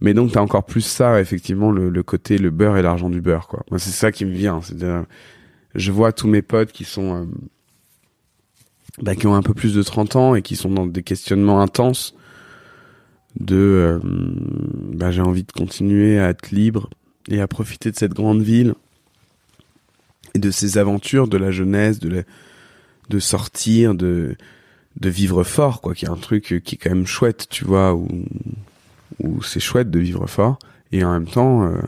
Mais donc t'as encore plus ça effectivement le, le côté le beurre et l'argent du beurre quoi. Moi c'est ça qui me vient c'est je vois tous mes potes qui sont euh, bah, qui ont un peu plus de 30 ans et qui sont dans des questionnements intenses de euh, bah, j'ai envie de continuer à être libre et à profiter de cette grande ville et de ces aventures de la jeunesse de la, de sortir de de vivre fort quoi qui est un truc qui est quand même chouette tu vois où où c'est chouette de vivre fort. Et en même temps euh,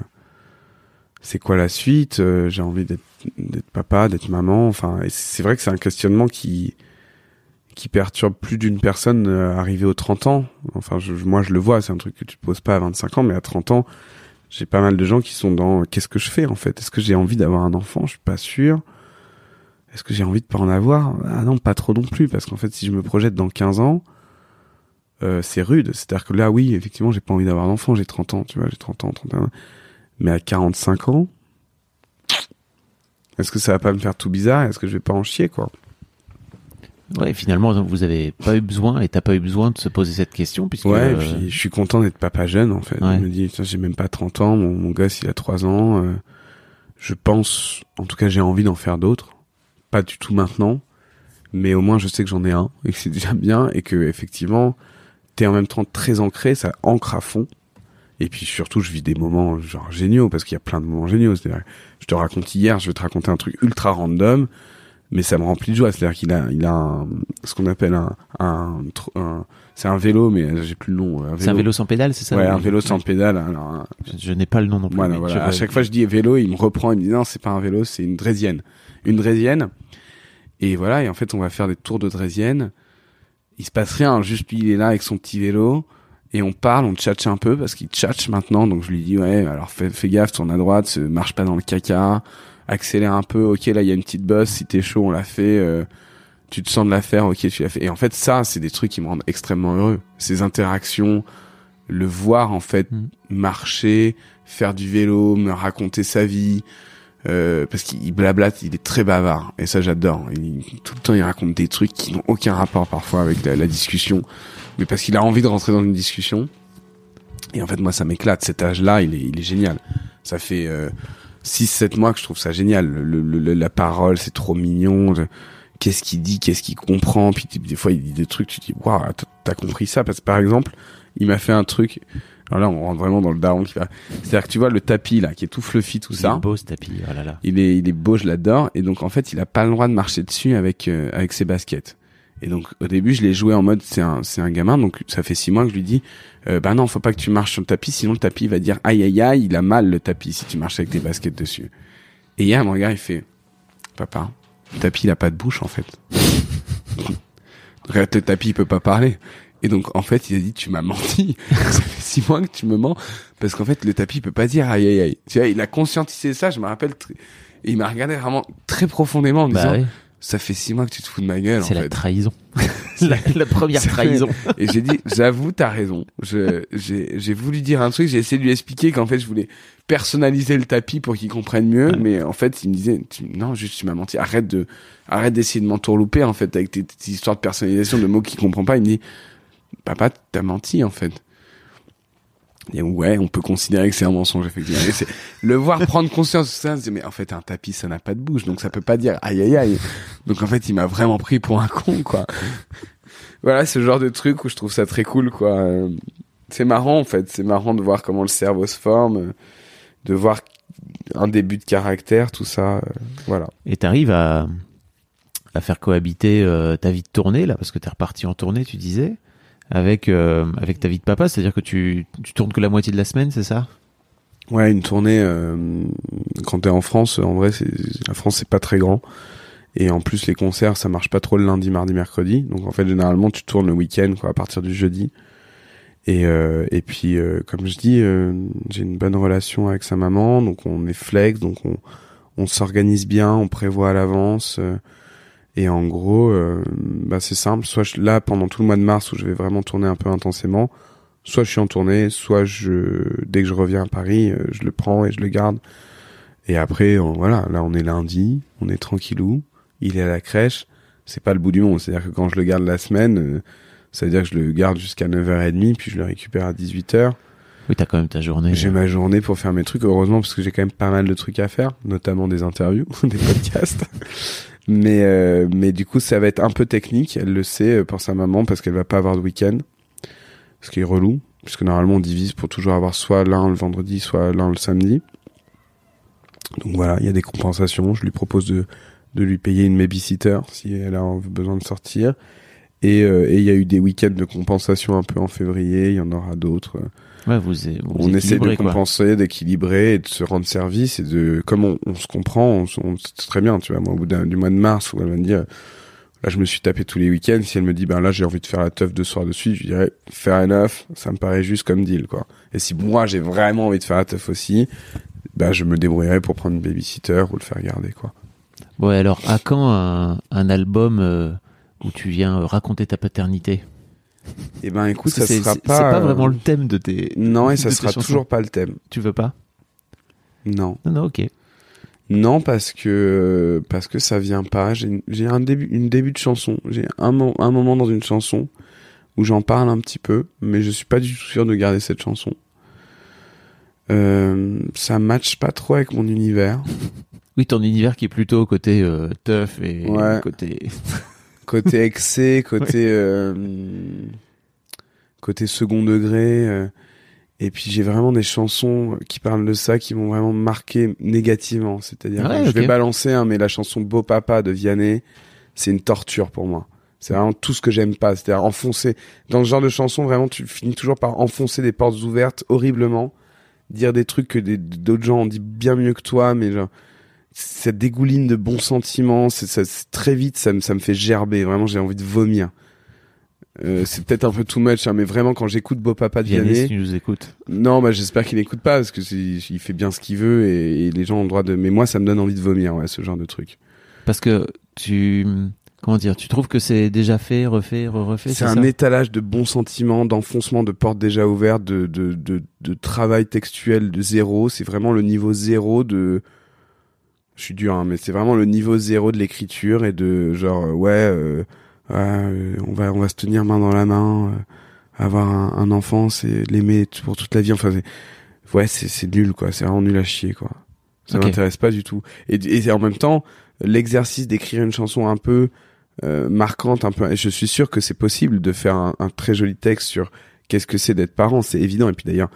c'est quoi la suite? Euh, j'ai envie d'être papa d'être maman enfin c'est vrai que c'est un questionnement qui qui perturbe plus d'une personne euh, arrivée aux 30 ans. Enfin je, moi je le vois c'est un truc que tu te poses pas à 25 ans mais à 30 ans j'ai pas mal de gens qui sont dans qu'est-ce que je fais en fait? Est-ce que j'ai envie d'avoir un enfant? Je suis pas sûr. Est-ce que j'ai envie de pas en avoir? Ah non pas trop non plus parce qu'en fait si je me projette dans 15 ans euh, c'est rude. C'est à dire que là oui effectivement j'ai pas envie d'avoir d'enfant j'ai 30 ans tu vois j'ai 30 ans 31 ans. Mais à 45 ans est-ce que ça va pas me faire tout bizarre? Est-ce que je vais pas en chier, quoi? Ouais, finalement, vous avez pas eu besoin et t'as pas eu besoin de se poser cette question puisque Ouais, et euh, puis je suis content d'être papa jeune, en fait. Ouais. Je me dis, j'ai même pas 30 ans, mon, mon gosse, il a 3 ans. euh, je pense, en tout cas, j'ai envie d'en faire d'autres. Pas du tout maintenant, mais au moins, je sais que j'en ai un, et que c'est déjà bien, et que, effectivement, t'es en même temps très ancré, ça ancre à fond. Et puis surtout, je vis des moments genre géniaux, parce qu'il y a plein de moments géniaux. C'est-à-dire, je te raconte hier, je vais te raconter un truc ultra random, mais ça me remplit de joie. C'est-à-dire qu'il a, il a un, ce qu'on appelle un, un, un- c'est un vélo, mais j'ai plus le nom. Un c'est un vélo sans pédale, c'est ça ouais, un vélo sans pédale. Alors, un- Je, je n'ai pas le nom non plus. voilà, mais voilà. je- À chaque fois, je dis vélo, il me reprend, il me dit non, c'est pas un vélo, c'est une draisienne. Une draisienne. Et voilà, et en fait, on va faire des tours de draisienne. Il se passe rien, juste lui, il est là avec son petit vélo. Et on parle, on tchatche un peu, parce qu'il tchatche maintenant. Donc je lui dis, ouais, alors fais, fais gaffe, tourne à droite, marche pas dans le caca. Accélère un peu, ok, là, il y a une petite bosse, si t'es chaud, on l'a fait. euh, tu te sens de la faire, ok, tu l'as fait. Et en fait, ça, c'est des trucs qui me rendent extrêmement heureux. Ces interactions, le voir, en fait, Mm. marcher, faire du vélo, me raconter sa vie, Euh, parce qu'il blablate, il est très bavard et ça j'adore. Tout le temps il raconte des trucs qui n'ont aucun rapport parfois avec la, la discussion, mais parce qu'il a envie de rentrer dans une discussion. Et en fait moi ça m'éclate. Cet âge-là il est, il est génial. Ça fait 6-7 mois que je trouve ça génial. Le, le- le- la parole c'est trop mignon. Qu'est-ce qu'il dit, qu'est-ce qu'il comprend. Puis des fois il dit des trucs, tu te dis waouh t'as- compris ça? Parce que par exemple il m'a fait un truc. Alors là on rentre vraiment dans le daron qui va. C'est-à-dire que tu vois le tapis là qui est tout fluffy tout Il ça est beau ce tapis. Oh là là. il est, il est beau, je l'adore. Et donc en fait, il a pas le droit de marcher dessus avec euh, avec ses baskets. Et donc au début, je l'ai joué en mode c'est un c'est un gamin, donc ça fait six mois que je lui dis euh, bah non, faut pas que tu marches sur le tapis, sinon le tapis va dire aïe aïe aïe, il a mal le tapis si tu marches avec tes baskets dessus. Et hier, mon gars, il fait papa, le tapis il a pas de bouche en fait. (laughs) Regarde, le tapis il peut pas parler. Et donc en fait, il a dit tu m'as menti. (laughs) ça fait six mois que tu me mens parce qu'en fait le tapis il peut pas dire aïe aïe aïe. Tu vois, il a conscientisé ça. Je me rappelle. Et il m'a regardé vraiment très profondément en me Bah disant oui, ça fait six mois que tu te fous de ma gueule. c'est la fait. trahison. (laughs) (laughs) la, la première trahison. Et j'ai dit, j'avoue, t'as raison. J'ai, j'ai voulu dire un truc, j'ai essayé de lui expliquer qu'en fait, je voulais personnaliser le tapis pour qu'il comprenne mieux, Ouais. mais en fait, il me disait, tu- non, juste, tu m'as menti. Arrête de, arrête d'essayer de m'entourlouper, en fait, avec tes, tes histoires de personnalisation de mots qu'il comprend pas. Il me dit, papa, t'as menti, en fait. Et ouais, on peut considérer que c'est un mensonge, effectivement. Le voir prendre conscience de ça, c'est mais en fait, un tapis, ça n'a pas de bouche, donc ça peut pas dire aïe aïe aïe. Donc en fait, il m'a vraiment pris pour un con, quoi. voilà, ce genre de truc où je trouve ça très cool, quoi. C'est marrant, en fait. C'est marrant de voir comment le cerveau se forme, de voir un début de caractère, tout ça. voilà. Et t'arrives à, à faire cohabiter euh, ta vie de tournée, là, parce que t'es reparti en tournée, tu disais, avec, euh, avec ta vie de papa, c'est-à-dire que tu, tu tournes que la moitié de la semaine, c'est ça? Ouais, une tournée, euh, quand t'es en France, en vrai, la France, c'est pas très grand. Et en plus, les concerts, ça marche pas trop le lundi, mardi, mercredi. Donc, en fait, généralement, tu tournes le week-end, quoi, à partir du jeudi. Et, euh, et puis, euh, comme je dis, euh, j'ai une bonne relation avec sa maman. Donc, on est flex, donc on, on s'organise bien, on prévoit à l'avance. Et en gros, euh, bah, c'est simple. Soit je, là, pendant tout le mois de mars, où je vais vraiment tourner un peu intensément, soit je suis en tournée, soit je, dès que je reviens à Paris, euh, je le prends et je le garde. Et après, on- voilà, là on est lundi, on est tranquillou, il est à la crèche, c'est pas le bout du monde. C'est-à-dire que quand je le garde la semaine, euh, ça veut dire que je le garde jusqu'à 9h30, puis je le récupère à 18h. Oui, t'as quand même ta journée. J'ai ma journée pour faire mes trucs, heureusement, parce que j'ai quand même pas mal de trucs à faire, notamment des interviews, (laughs) des podcasts. Mais, euh, mais du coup, ça va être un peu technique, elle le sait euh, pour sa maman, parce qu'elle va pas avoir de week-end. Ce qui est relou, puisque normalement on divise pour toujours avoir soit l'un le vendredi, soit l'un le samedi. Donc voilà, il y a des compensations. Je lui propose de, de lui payer une babysitter si elle a besoin de sortir. Et euh, et il y a eu des week-ends de compensation un peu en février, il y en aura d'autres. Ouais, vous, vous On essaie de compenser, d'équilibrer et de se rendre service et de, comme on, on se comprend, on, très bien, tu vois, moi, au bout du mois de mars où elle va me dire, là, je me suis tapé tous les week-ends, si elle me dit, ben là, j'ai envie de faire la teuf deux soirs de suite, je dirais, faire œuf, ça me paraît juste comme deal, quoi. Et si moi, j'ai vraiment envie de faire la teuf aussi, ben, je me débrouillerai pour prendre une babysitter ou le faire garder, quoi. Ouais, alors, à quand un, un album euh, où tu viens euh, raconter ta paternité? Et ben, écoute, Parce ça sera pas. c'est pas euh, vraiment le thème de tes. Non, et ça sera toujours pas le thème. Tu veux pas? Non. Non, non, ok. Non, parce que parce que ça vient pas. J'ai un début, une début de chanson. J'ai un, mo- un moment dans une chanson où j'en parle un petit peu, mais je suis pas du tout sûr de garder cette chanson. Euh, ça matche pas trop avec mon univers. (laughs) Oui, ton univers qui est plutôt côté euh, tough et Ouais. côté. Côté (laughs) excès, côté euh, côté second degré. euh, et puis j'ai vraiment des chansons qui parlent de ça qui m'ont vraiment marqué négativement. C'est-à-dire, Ouais, je vais balancer, hein, mais la chanson Beau Papa de Vianney, c'est une torture pour moi. C'est vraiment tout ce que j'aime pas. C'est-à-dire enfoncer. Dans ce genre de chanson, vraiment, tu finis toujours par enfoncer des portes ouvertes horriblement. Dire des trucs que d'autres gens ont dit bien mieux que toi, mais genre, ça dégouline de bons sentiments. C'est, ça, c'est- très vite, ça me, ça me fait gerber. Vraiment, j'ai envie de vomir. Euh, c'est peut-être un peu too much, hein, mais vraiment, quand j'écoute Beau Papa de Vianney, si tu nous écoutes. non, bah, j'espère qu'il n'écoute pas, parce que il fait bien ce qu'il veut, et, et les gens ont le droit de, mais moi, ça me donne envie de vomir, ouais, ce genre de truc. Parce que tu. Comment dire Tu trouves que c'est déjà fait, refait, re-refait C'est un étalage de bons sentiments, d'enfoncement de portes déjà ouvertes, de, de, de, de travail textuel de zéro. C'est vraiment le niveau zéro de, Je suis dur, hein, mais c'est vraiment le niveau zéro de l'écriture et de genre euh, ouais, euh, ouais, euh, on va on va se tenir main dans la main, euh, avoir un, un enfant, c'est l'aimer pour toute la vie. Enfin, c'est- ouais, c'est c'est nul quoi. C'est vraiment nul à chier quoi. Ça Ok. m'intéresse pas du tout. Et, et en même temps, l'exercice d'écrire une chanson un peu euh, marquante, un peu. et Je suis sûr que c'est possible de faire un, un très joli texte sur qu'est-ce que c'est d'être parent. C'est évident. Et puis d'ailleurs,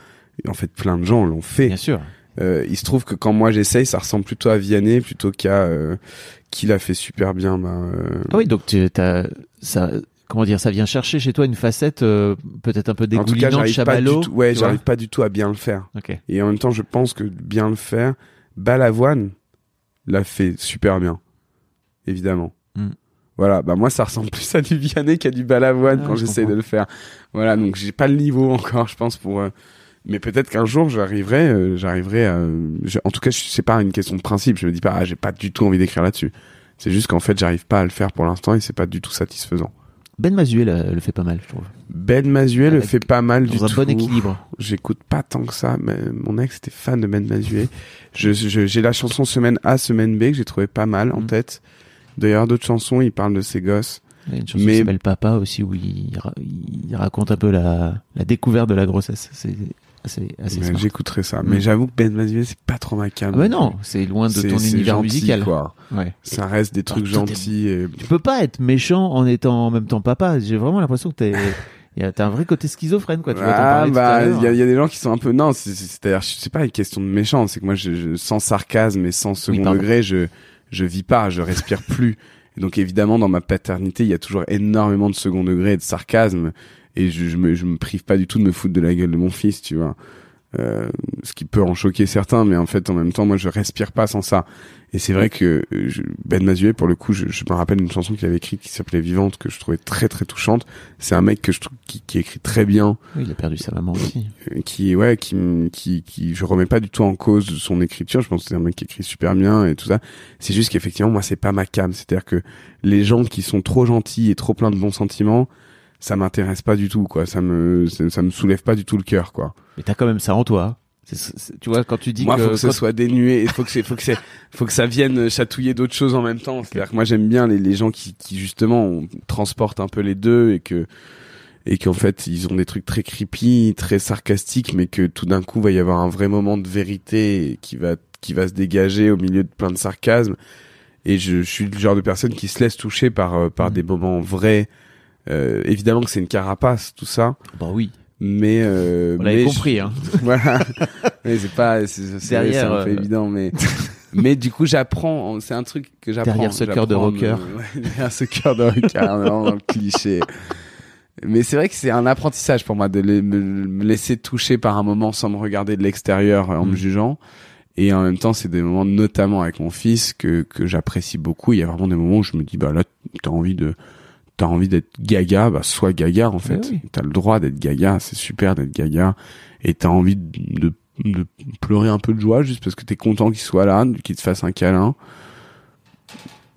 en fait, plein de gens l'ont fait. Bien sûr. Euh, il se trouve que quand moi j'essaye, ça ressemble plutôt à Vianney plutôt qu'à euh, qui l'a fait super bien. Bah, euh, Ah oui, donc tu as ça. Comment dire, ça vient chercher chez toi une facette euh, peut-être un peu en tout cas, dégoulinante, j'arrive pas du chamallow. Ouais, j'arrive pas du tout à bien le faire. Ok. Et en même temps, je pense que bien le faire, Balavoine l'a fait super bien, évidemment. Mm. Voilà, bah moi ça ressemble (laughs) plus à du Vianney qu'à du Balavoine Ah, quand je j'essaie de le faire. Voilà, donc j'ai pas le niveau encore, je pense pour. Mais peut-être qu'un jour j'arriverai, euh, j'arriverai. à... je- En tout cas, je- c'est pas une question de principe. Je me dis pas, ah, j'ai pas du tout envie d'écrire là-dessus. C'est juste qu'en fait, j'arrive pas à le faire pour l'instant et c'est pas du tout satisfaisant. Ben Mazuel euh, le fait pas mal, je trouve. Ben Mazuet le fait pas mal du un tout. bon équilibre. J'écoute pas tant que ça, mais mon ex était fan de Ben Mazuet. Je, je- j'ai la chanson semaine A, semaine B que j'ai trouvé pas mal en Mhm. tête. D'ailleurs, d'autres chansons, il parle de ses gosses. Il y a une chanson Mais- qui s'appelle Papa aussi où il, ra- il raconte un peu la, la découverte de la grossesse. C'est assez, assez. J'écouterai ça. Mhm. Mais j'avoue que Ben Mazuet, c'est pas trop ma cam. Ah bah non, c'est loin de ton univers gentil, musical. quoi. Ouais. Ça reste des trucs t'es- gentils. Et... Tu peux pas être méchant en étant en même temps papa. J'ai vraiment l'impression que t'es, (laughs) t'as un vrai côté schizophrène, quoi. Tu Ah bah, il y, a- y a des gens qui sont un peu non, c'est- c'est- c'est-à-dire, c'est pas une question de méchant, c'est que moi, je, je- sans sarcasme et sans second degré, je je vis pas, je respire plus. Et donc évidemment, dans ma paternité, il y a toujours énormément de second degré et de sarcasme, et je, je me je me prive pas du tout de me foutre de la gueule de mon fils, tu vois. Euh, ce qui peut en choquer certains, mais en fait, en même temps, moi, je respire pas sans ça. Et c'est vrai que euh, je- Ben Mazuet, pour le coup, je, je me rappelle une chanson qu'il avait écrite qui s'appelait Vivante, que je trouvais très très touchante. C'est un mec que je trouve qui, qui écrit très bien, Oui, il a perdu sa maman aussi. euh, qui ouais qui qui qui je remets pas du tout en cause son écriture je pense que c'est un mec qui écrit super bien et tout ça c'est juste qu'effectivement moi c'est pas ma cam c'est à dire que les gens qui sont trop gentils et trop pleins de bons sentiments ça m'intéresse pas du tout quoi ça me ça, ça me soulève pas du tout le cœur quoi Mais t'as quand même ça en toi. C'est- tu vois, quand tu dis moi que, faut que quand- soit dénué il faut que c'est faut que c'est faut que ça vienne chatouiller d'autres choses en même temps c'est à dire que moi j'aime bien les, les gens qui qui justement on- transportent un peu les deux et que et qu'en fait ils ont des trucs très creepy, très sarcastiques, mais que tout d'un coup va y avoir un vrai moment de vérité qui va qui va se dégager au milieu de plein de sarcasme. Et je, je suis le genre de personne qui se laisse toucher par euh, par Mhm. des moments vrais. Euh, évidemment que c'est une carapace tout ça, bah oui, mais euh, on mais compris. Hein. (laughs) voilà. mais c'est pas c'est un peu euh, évident, mais (laughs) mais du coup j'apprends. C'est un truc que j'apprends. Derrière ce cœur de rocker. ouais, derrière ce cœur de rocker, (laughs) vraiment le cliché. Mais c'est vrai que c'est un apprentissage pour moi de me laisser toucher par un moment sans me regarder de l'extérieur euh, en me Mm. jugeant. Et en même temps, c'est des moments, notamment avec mon fils, que, que j'apprécie beaucoup. Il y a vraiment des moments où je me dis, bah là, t'as envie de, t'as envie d'être gaga, bah sois gaga en fait. oui. T'as le droit d'être gaga, c'est super d'être gaga. Et t'as envie de, de, de pleurer un peu de joie juste parce que t'es content qu'il soit là, qu'il te fasse un câlin.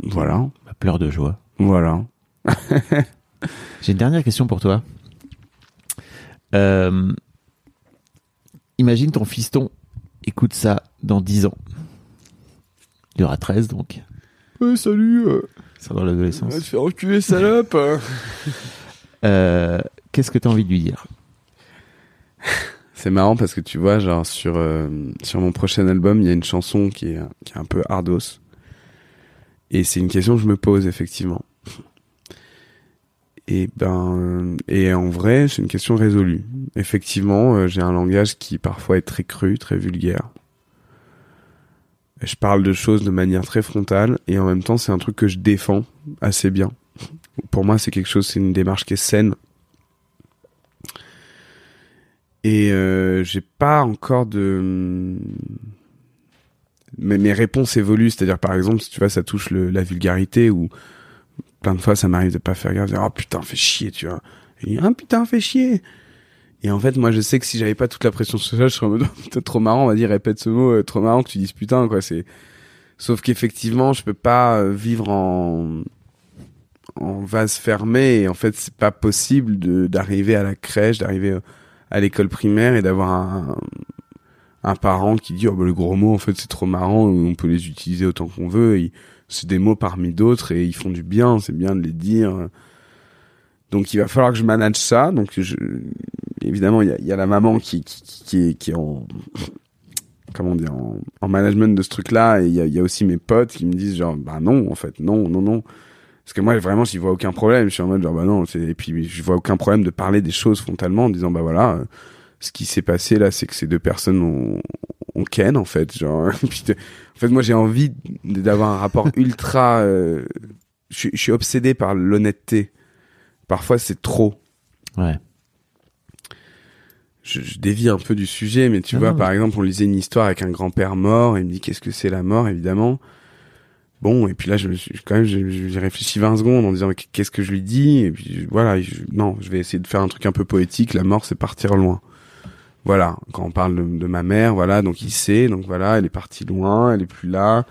Voilà, Bah, pleure de joie. voilà. (laughs) J'ai une dernière question pour toi. Euh, imagine ton fiston écoute ça dans 10 ans. Il aura 13 donc. Ouais, salut, euh, Ça dans l'adolescence. va te faire reculer, salope. (laughs) Euh, Qu'est-ce que tu as envie de lui dire? C'est marrant parce que tu vois, genre sur euh, sur mon prochain album, il y a une chanson qui est qui est un peu hardos. Et c'est une question que je me pose effectivement. Et ben et en vrai, c'est une question résolue. Effectivement, euh, j'ai un langage qui parfois est très cru, très vulgaire. Je parle de choses de manière très frontale et en même temps, c'est un truc que je défends assez bien. Pour moi, c'est quelque chose, c'est une démarche qui est saine. Et euh, j'ai pas encore de mais mes réponses évoluent, c'est-à-dire par exemple, si tu vois, ça touche la vulgarité ou plein de fois ça m'arrive de pas faire gaffe, de dire, oh putain, fais chier, tu vois. Et ah putain, fais chier. Et en fait, moi, je sais que si j'avais pas toute la pression sociale, je serais en mode, (laughs) trop marrant, on va dire, répète ce mot, euh, trop marrant que tu dises putain, quoi. C'est, sauf qu'effectivement, je peux pas euh, vivre en, en vase fermé et en fait, c'est pas possible de, d'arriver à la crèche, d'arriver euh, à l'école primaire et d'avoir un, un parent qui dit oh bah, le gros mot en fait c'est trop marrant, on peut les utiliser autant qu'on veut. C'est des mots parmi d'autres et ils font du bien, c'est bien de les dire. Donc il va falloir que je manage ça. Donc je, évidemment il y a, y a, la maman qui qui, qui, est, qui est en comment dire en, en management de ce truc-là et il y a, y a, aussi mes potes qui me disent genre bah non en fait non non non. Parce que moi vraiment j'y vois aucun problème. Je suis en mode genre bah non et puis je vois aucun problème de parler des choses frontalement en disant bah voilà ce qui s'est passé là c'est que ces deux personnes ont, ont ken en fait genre. (laughs) En fait moi j'ai envie d'avoir un rapport (laughs) ultra euh, je, je suis obsédé par l'honnêteté. Parfois c'est trop. Ouais je, je, dévie un peu du sujet, mais tu ah vois, non. par exemple, on lisait une histoire avec un grand-père mort, et il me dit qu'est-ce que c'est la mort, évidemment. Bon, et puis là, je me suis, quand même, j'ai réfléchi 20 secondes en disant qu'est-ce que je lui dis, et puis voilà, je, non, je vais essayer de faire un truc un peu poétique. La mort, c'est partir loin. Voilà, quand on parle de, de, ma mère, voilà, donc il sait, donc voilà, elle est partie loin, elle est plus là.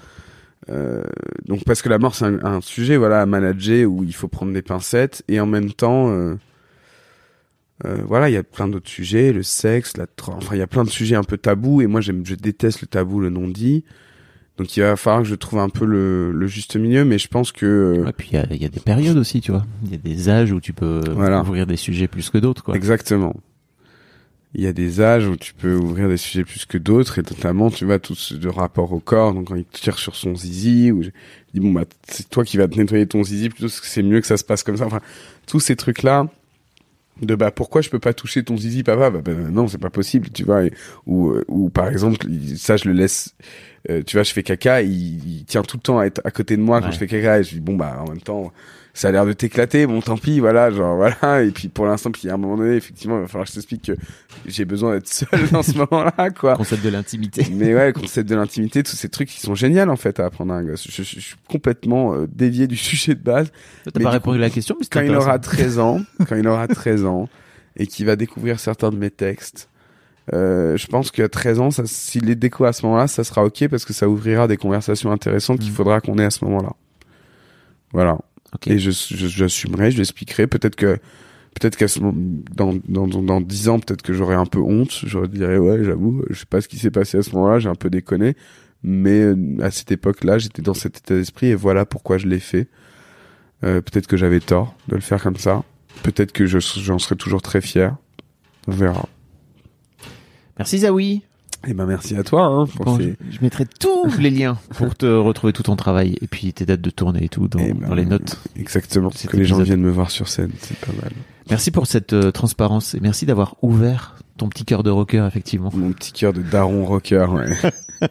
Euh, donc parce que la mort, c'est un, un, sujet, voilà, à manager où il faut prendre des pincettes, et en même temps. Euh, euh, voilà, il y a plein d'autres sujets, le sexe, la enfin il y a plein de sujets un peu tabous et moi j'aime je déteste le tabou, le non dit. Donc il va falloir que je trouve un peu le, le juste milieu, mais je pense que. Et puis il y a, y a, des périodes aussi, tu vois. Il y a des âges où tu peux voilà. ouvrir des sujets plus que d'autres, quoi. Exactement. Il y a des âges où tu peux ouvrir des sujets plus que d'autres, et notamment, tu vois, tout ce de rapport au corps. Donc quand il tire sur son zizi, ou je dis bon bah c'est toi qui vas te nettoyer ton zizi, plutôt que c'est mieux que ça se passe comme ça. Enfin, tous ces trucs là de bah pourquoi je peux pas toucher ton zizi papa? Bah, bah non c'est pas possible tu vois et, ou ou par exemple ça je le laisse euh, tu vois je fais caca il, il, tient tout le temps à être à côté de moi quand je fais caca et je dis bon bah en même temps ça a l'air de t'éclater bon tant pis voilà genre (laughs) voilà et puis pour l'instant puis à un moment donné effectivement il va falloir que je t'explique que j'ai besoin d'être seul (laughs) dans ce moment là quoi concept de l'intimité (laughs) mais ouais concept de l'intimité tous ces trucs qui sont géniaux en fait à apprendre à un gosse je, je, je suis complètement euh, dévié du sujet de base t'as pas répondu à la question mais quand il aura 13 ans quand il aura 13 ans et qui va découvrir certains de mes textes euh, je pense qu'à 13 ans, s'il les découvre à ce moment-là, ça sera ok parce que ça ouvrira des conversations intéressantes mmh. qu'il faudra qu'on ait à ce moment-là. Voilà. Okay. Et je, je, j'assumerai, je l'expliquerai. Peut-être que, peut-être qu'à ce moment, dans, dans, dans 10 ans, peut-être que j'aurai un peu honte. Je dirais, ouais, j'avoue, je sais pas ce qui s'est passé à ce moment-là, j'ai un peu déconné. Mais euh, à cette époque-là, j'étais dans cet état d'esprit et voilà pourquoi je l'ai fait. Euh, peut-être que j'avais tort de le faire comme ça. Peut-être que je, j'en serai toujours très fier. On verra. Merci Zawi. Eh ben merci à toi. Hein, ces... je, je, mettrai tous les liens (laughs) pour te retrouver tout ton travail et puis tes dates de tournée et tout dans, eh ben, dans les notes. Exactement. Que épisode. les gens viennent me voir sur scène, c'est pas mal. Merci pour cette euh, transparence et merci d'avoir ouvert ton petit cœur de rocker effectivement. Mon petit cœur de daron rocker. Ouais. (laughs)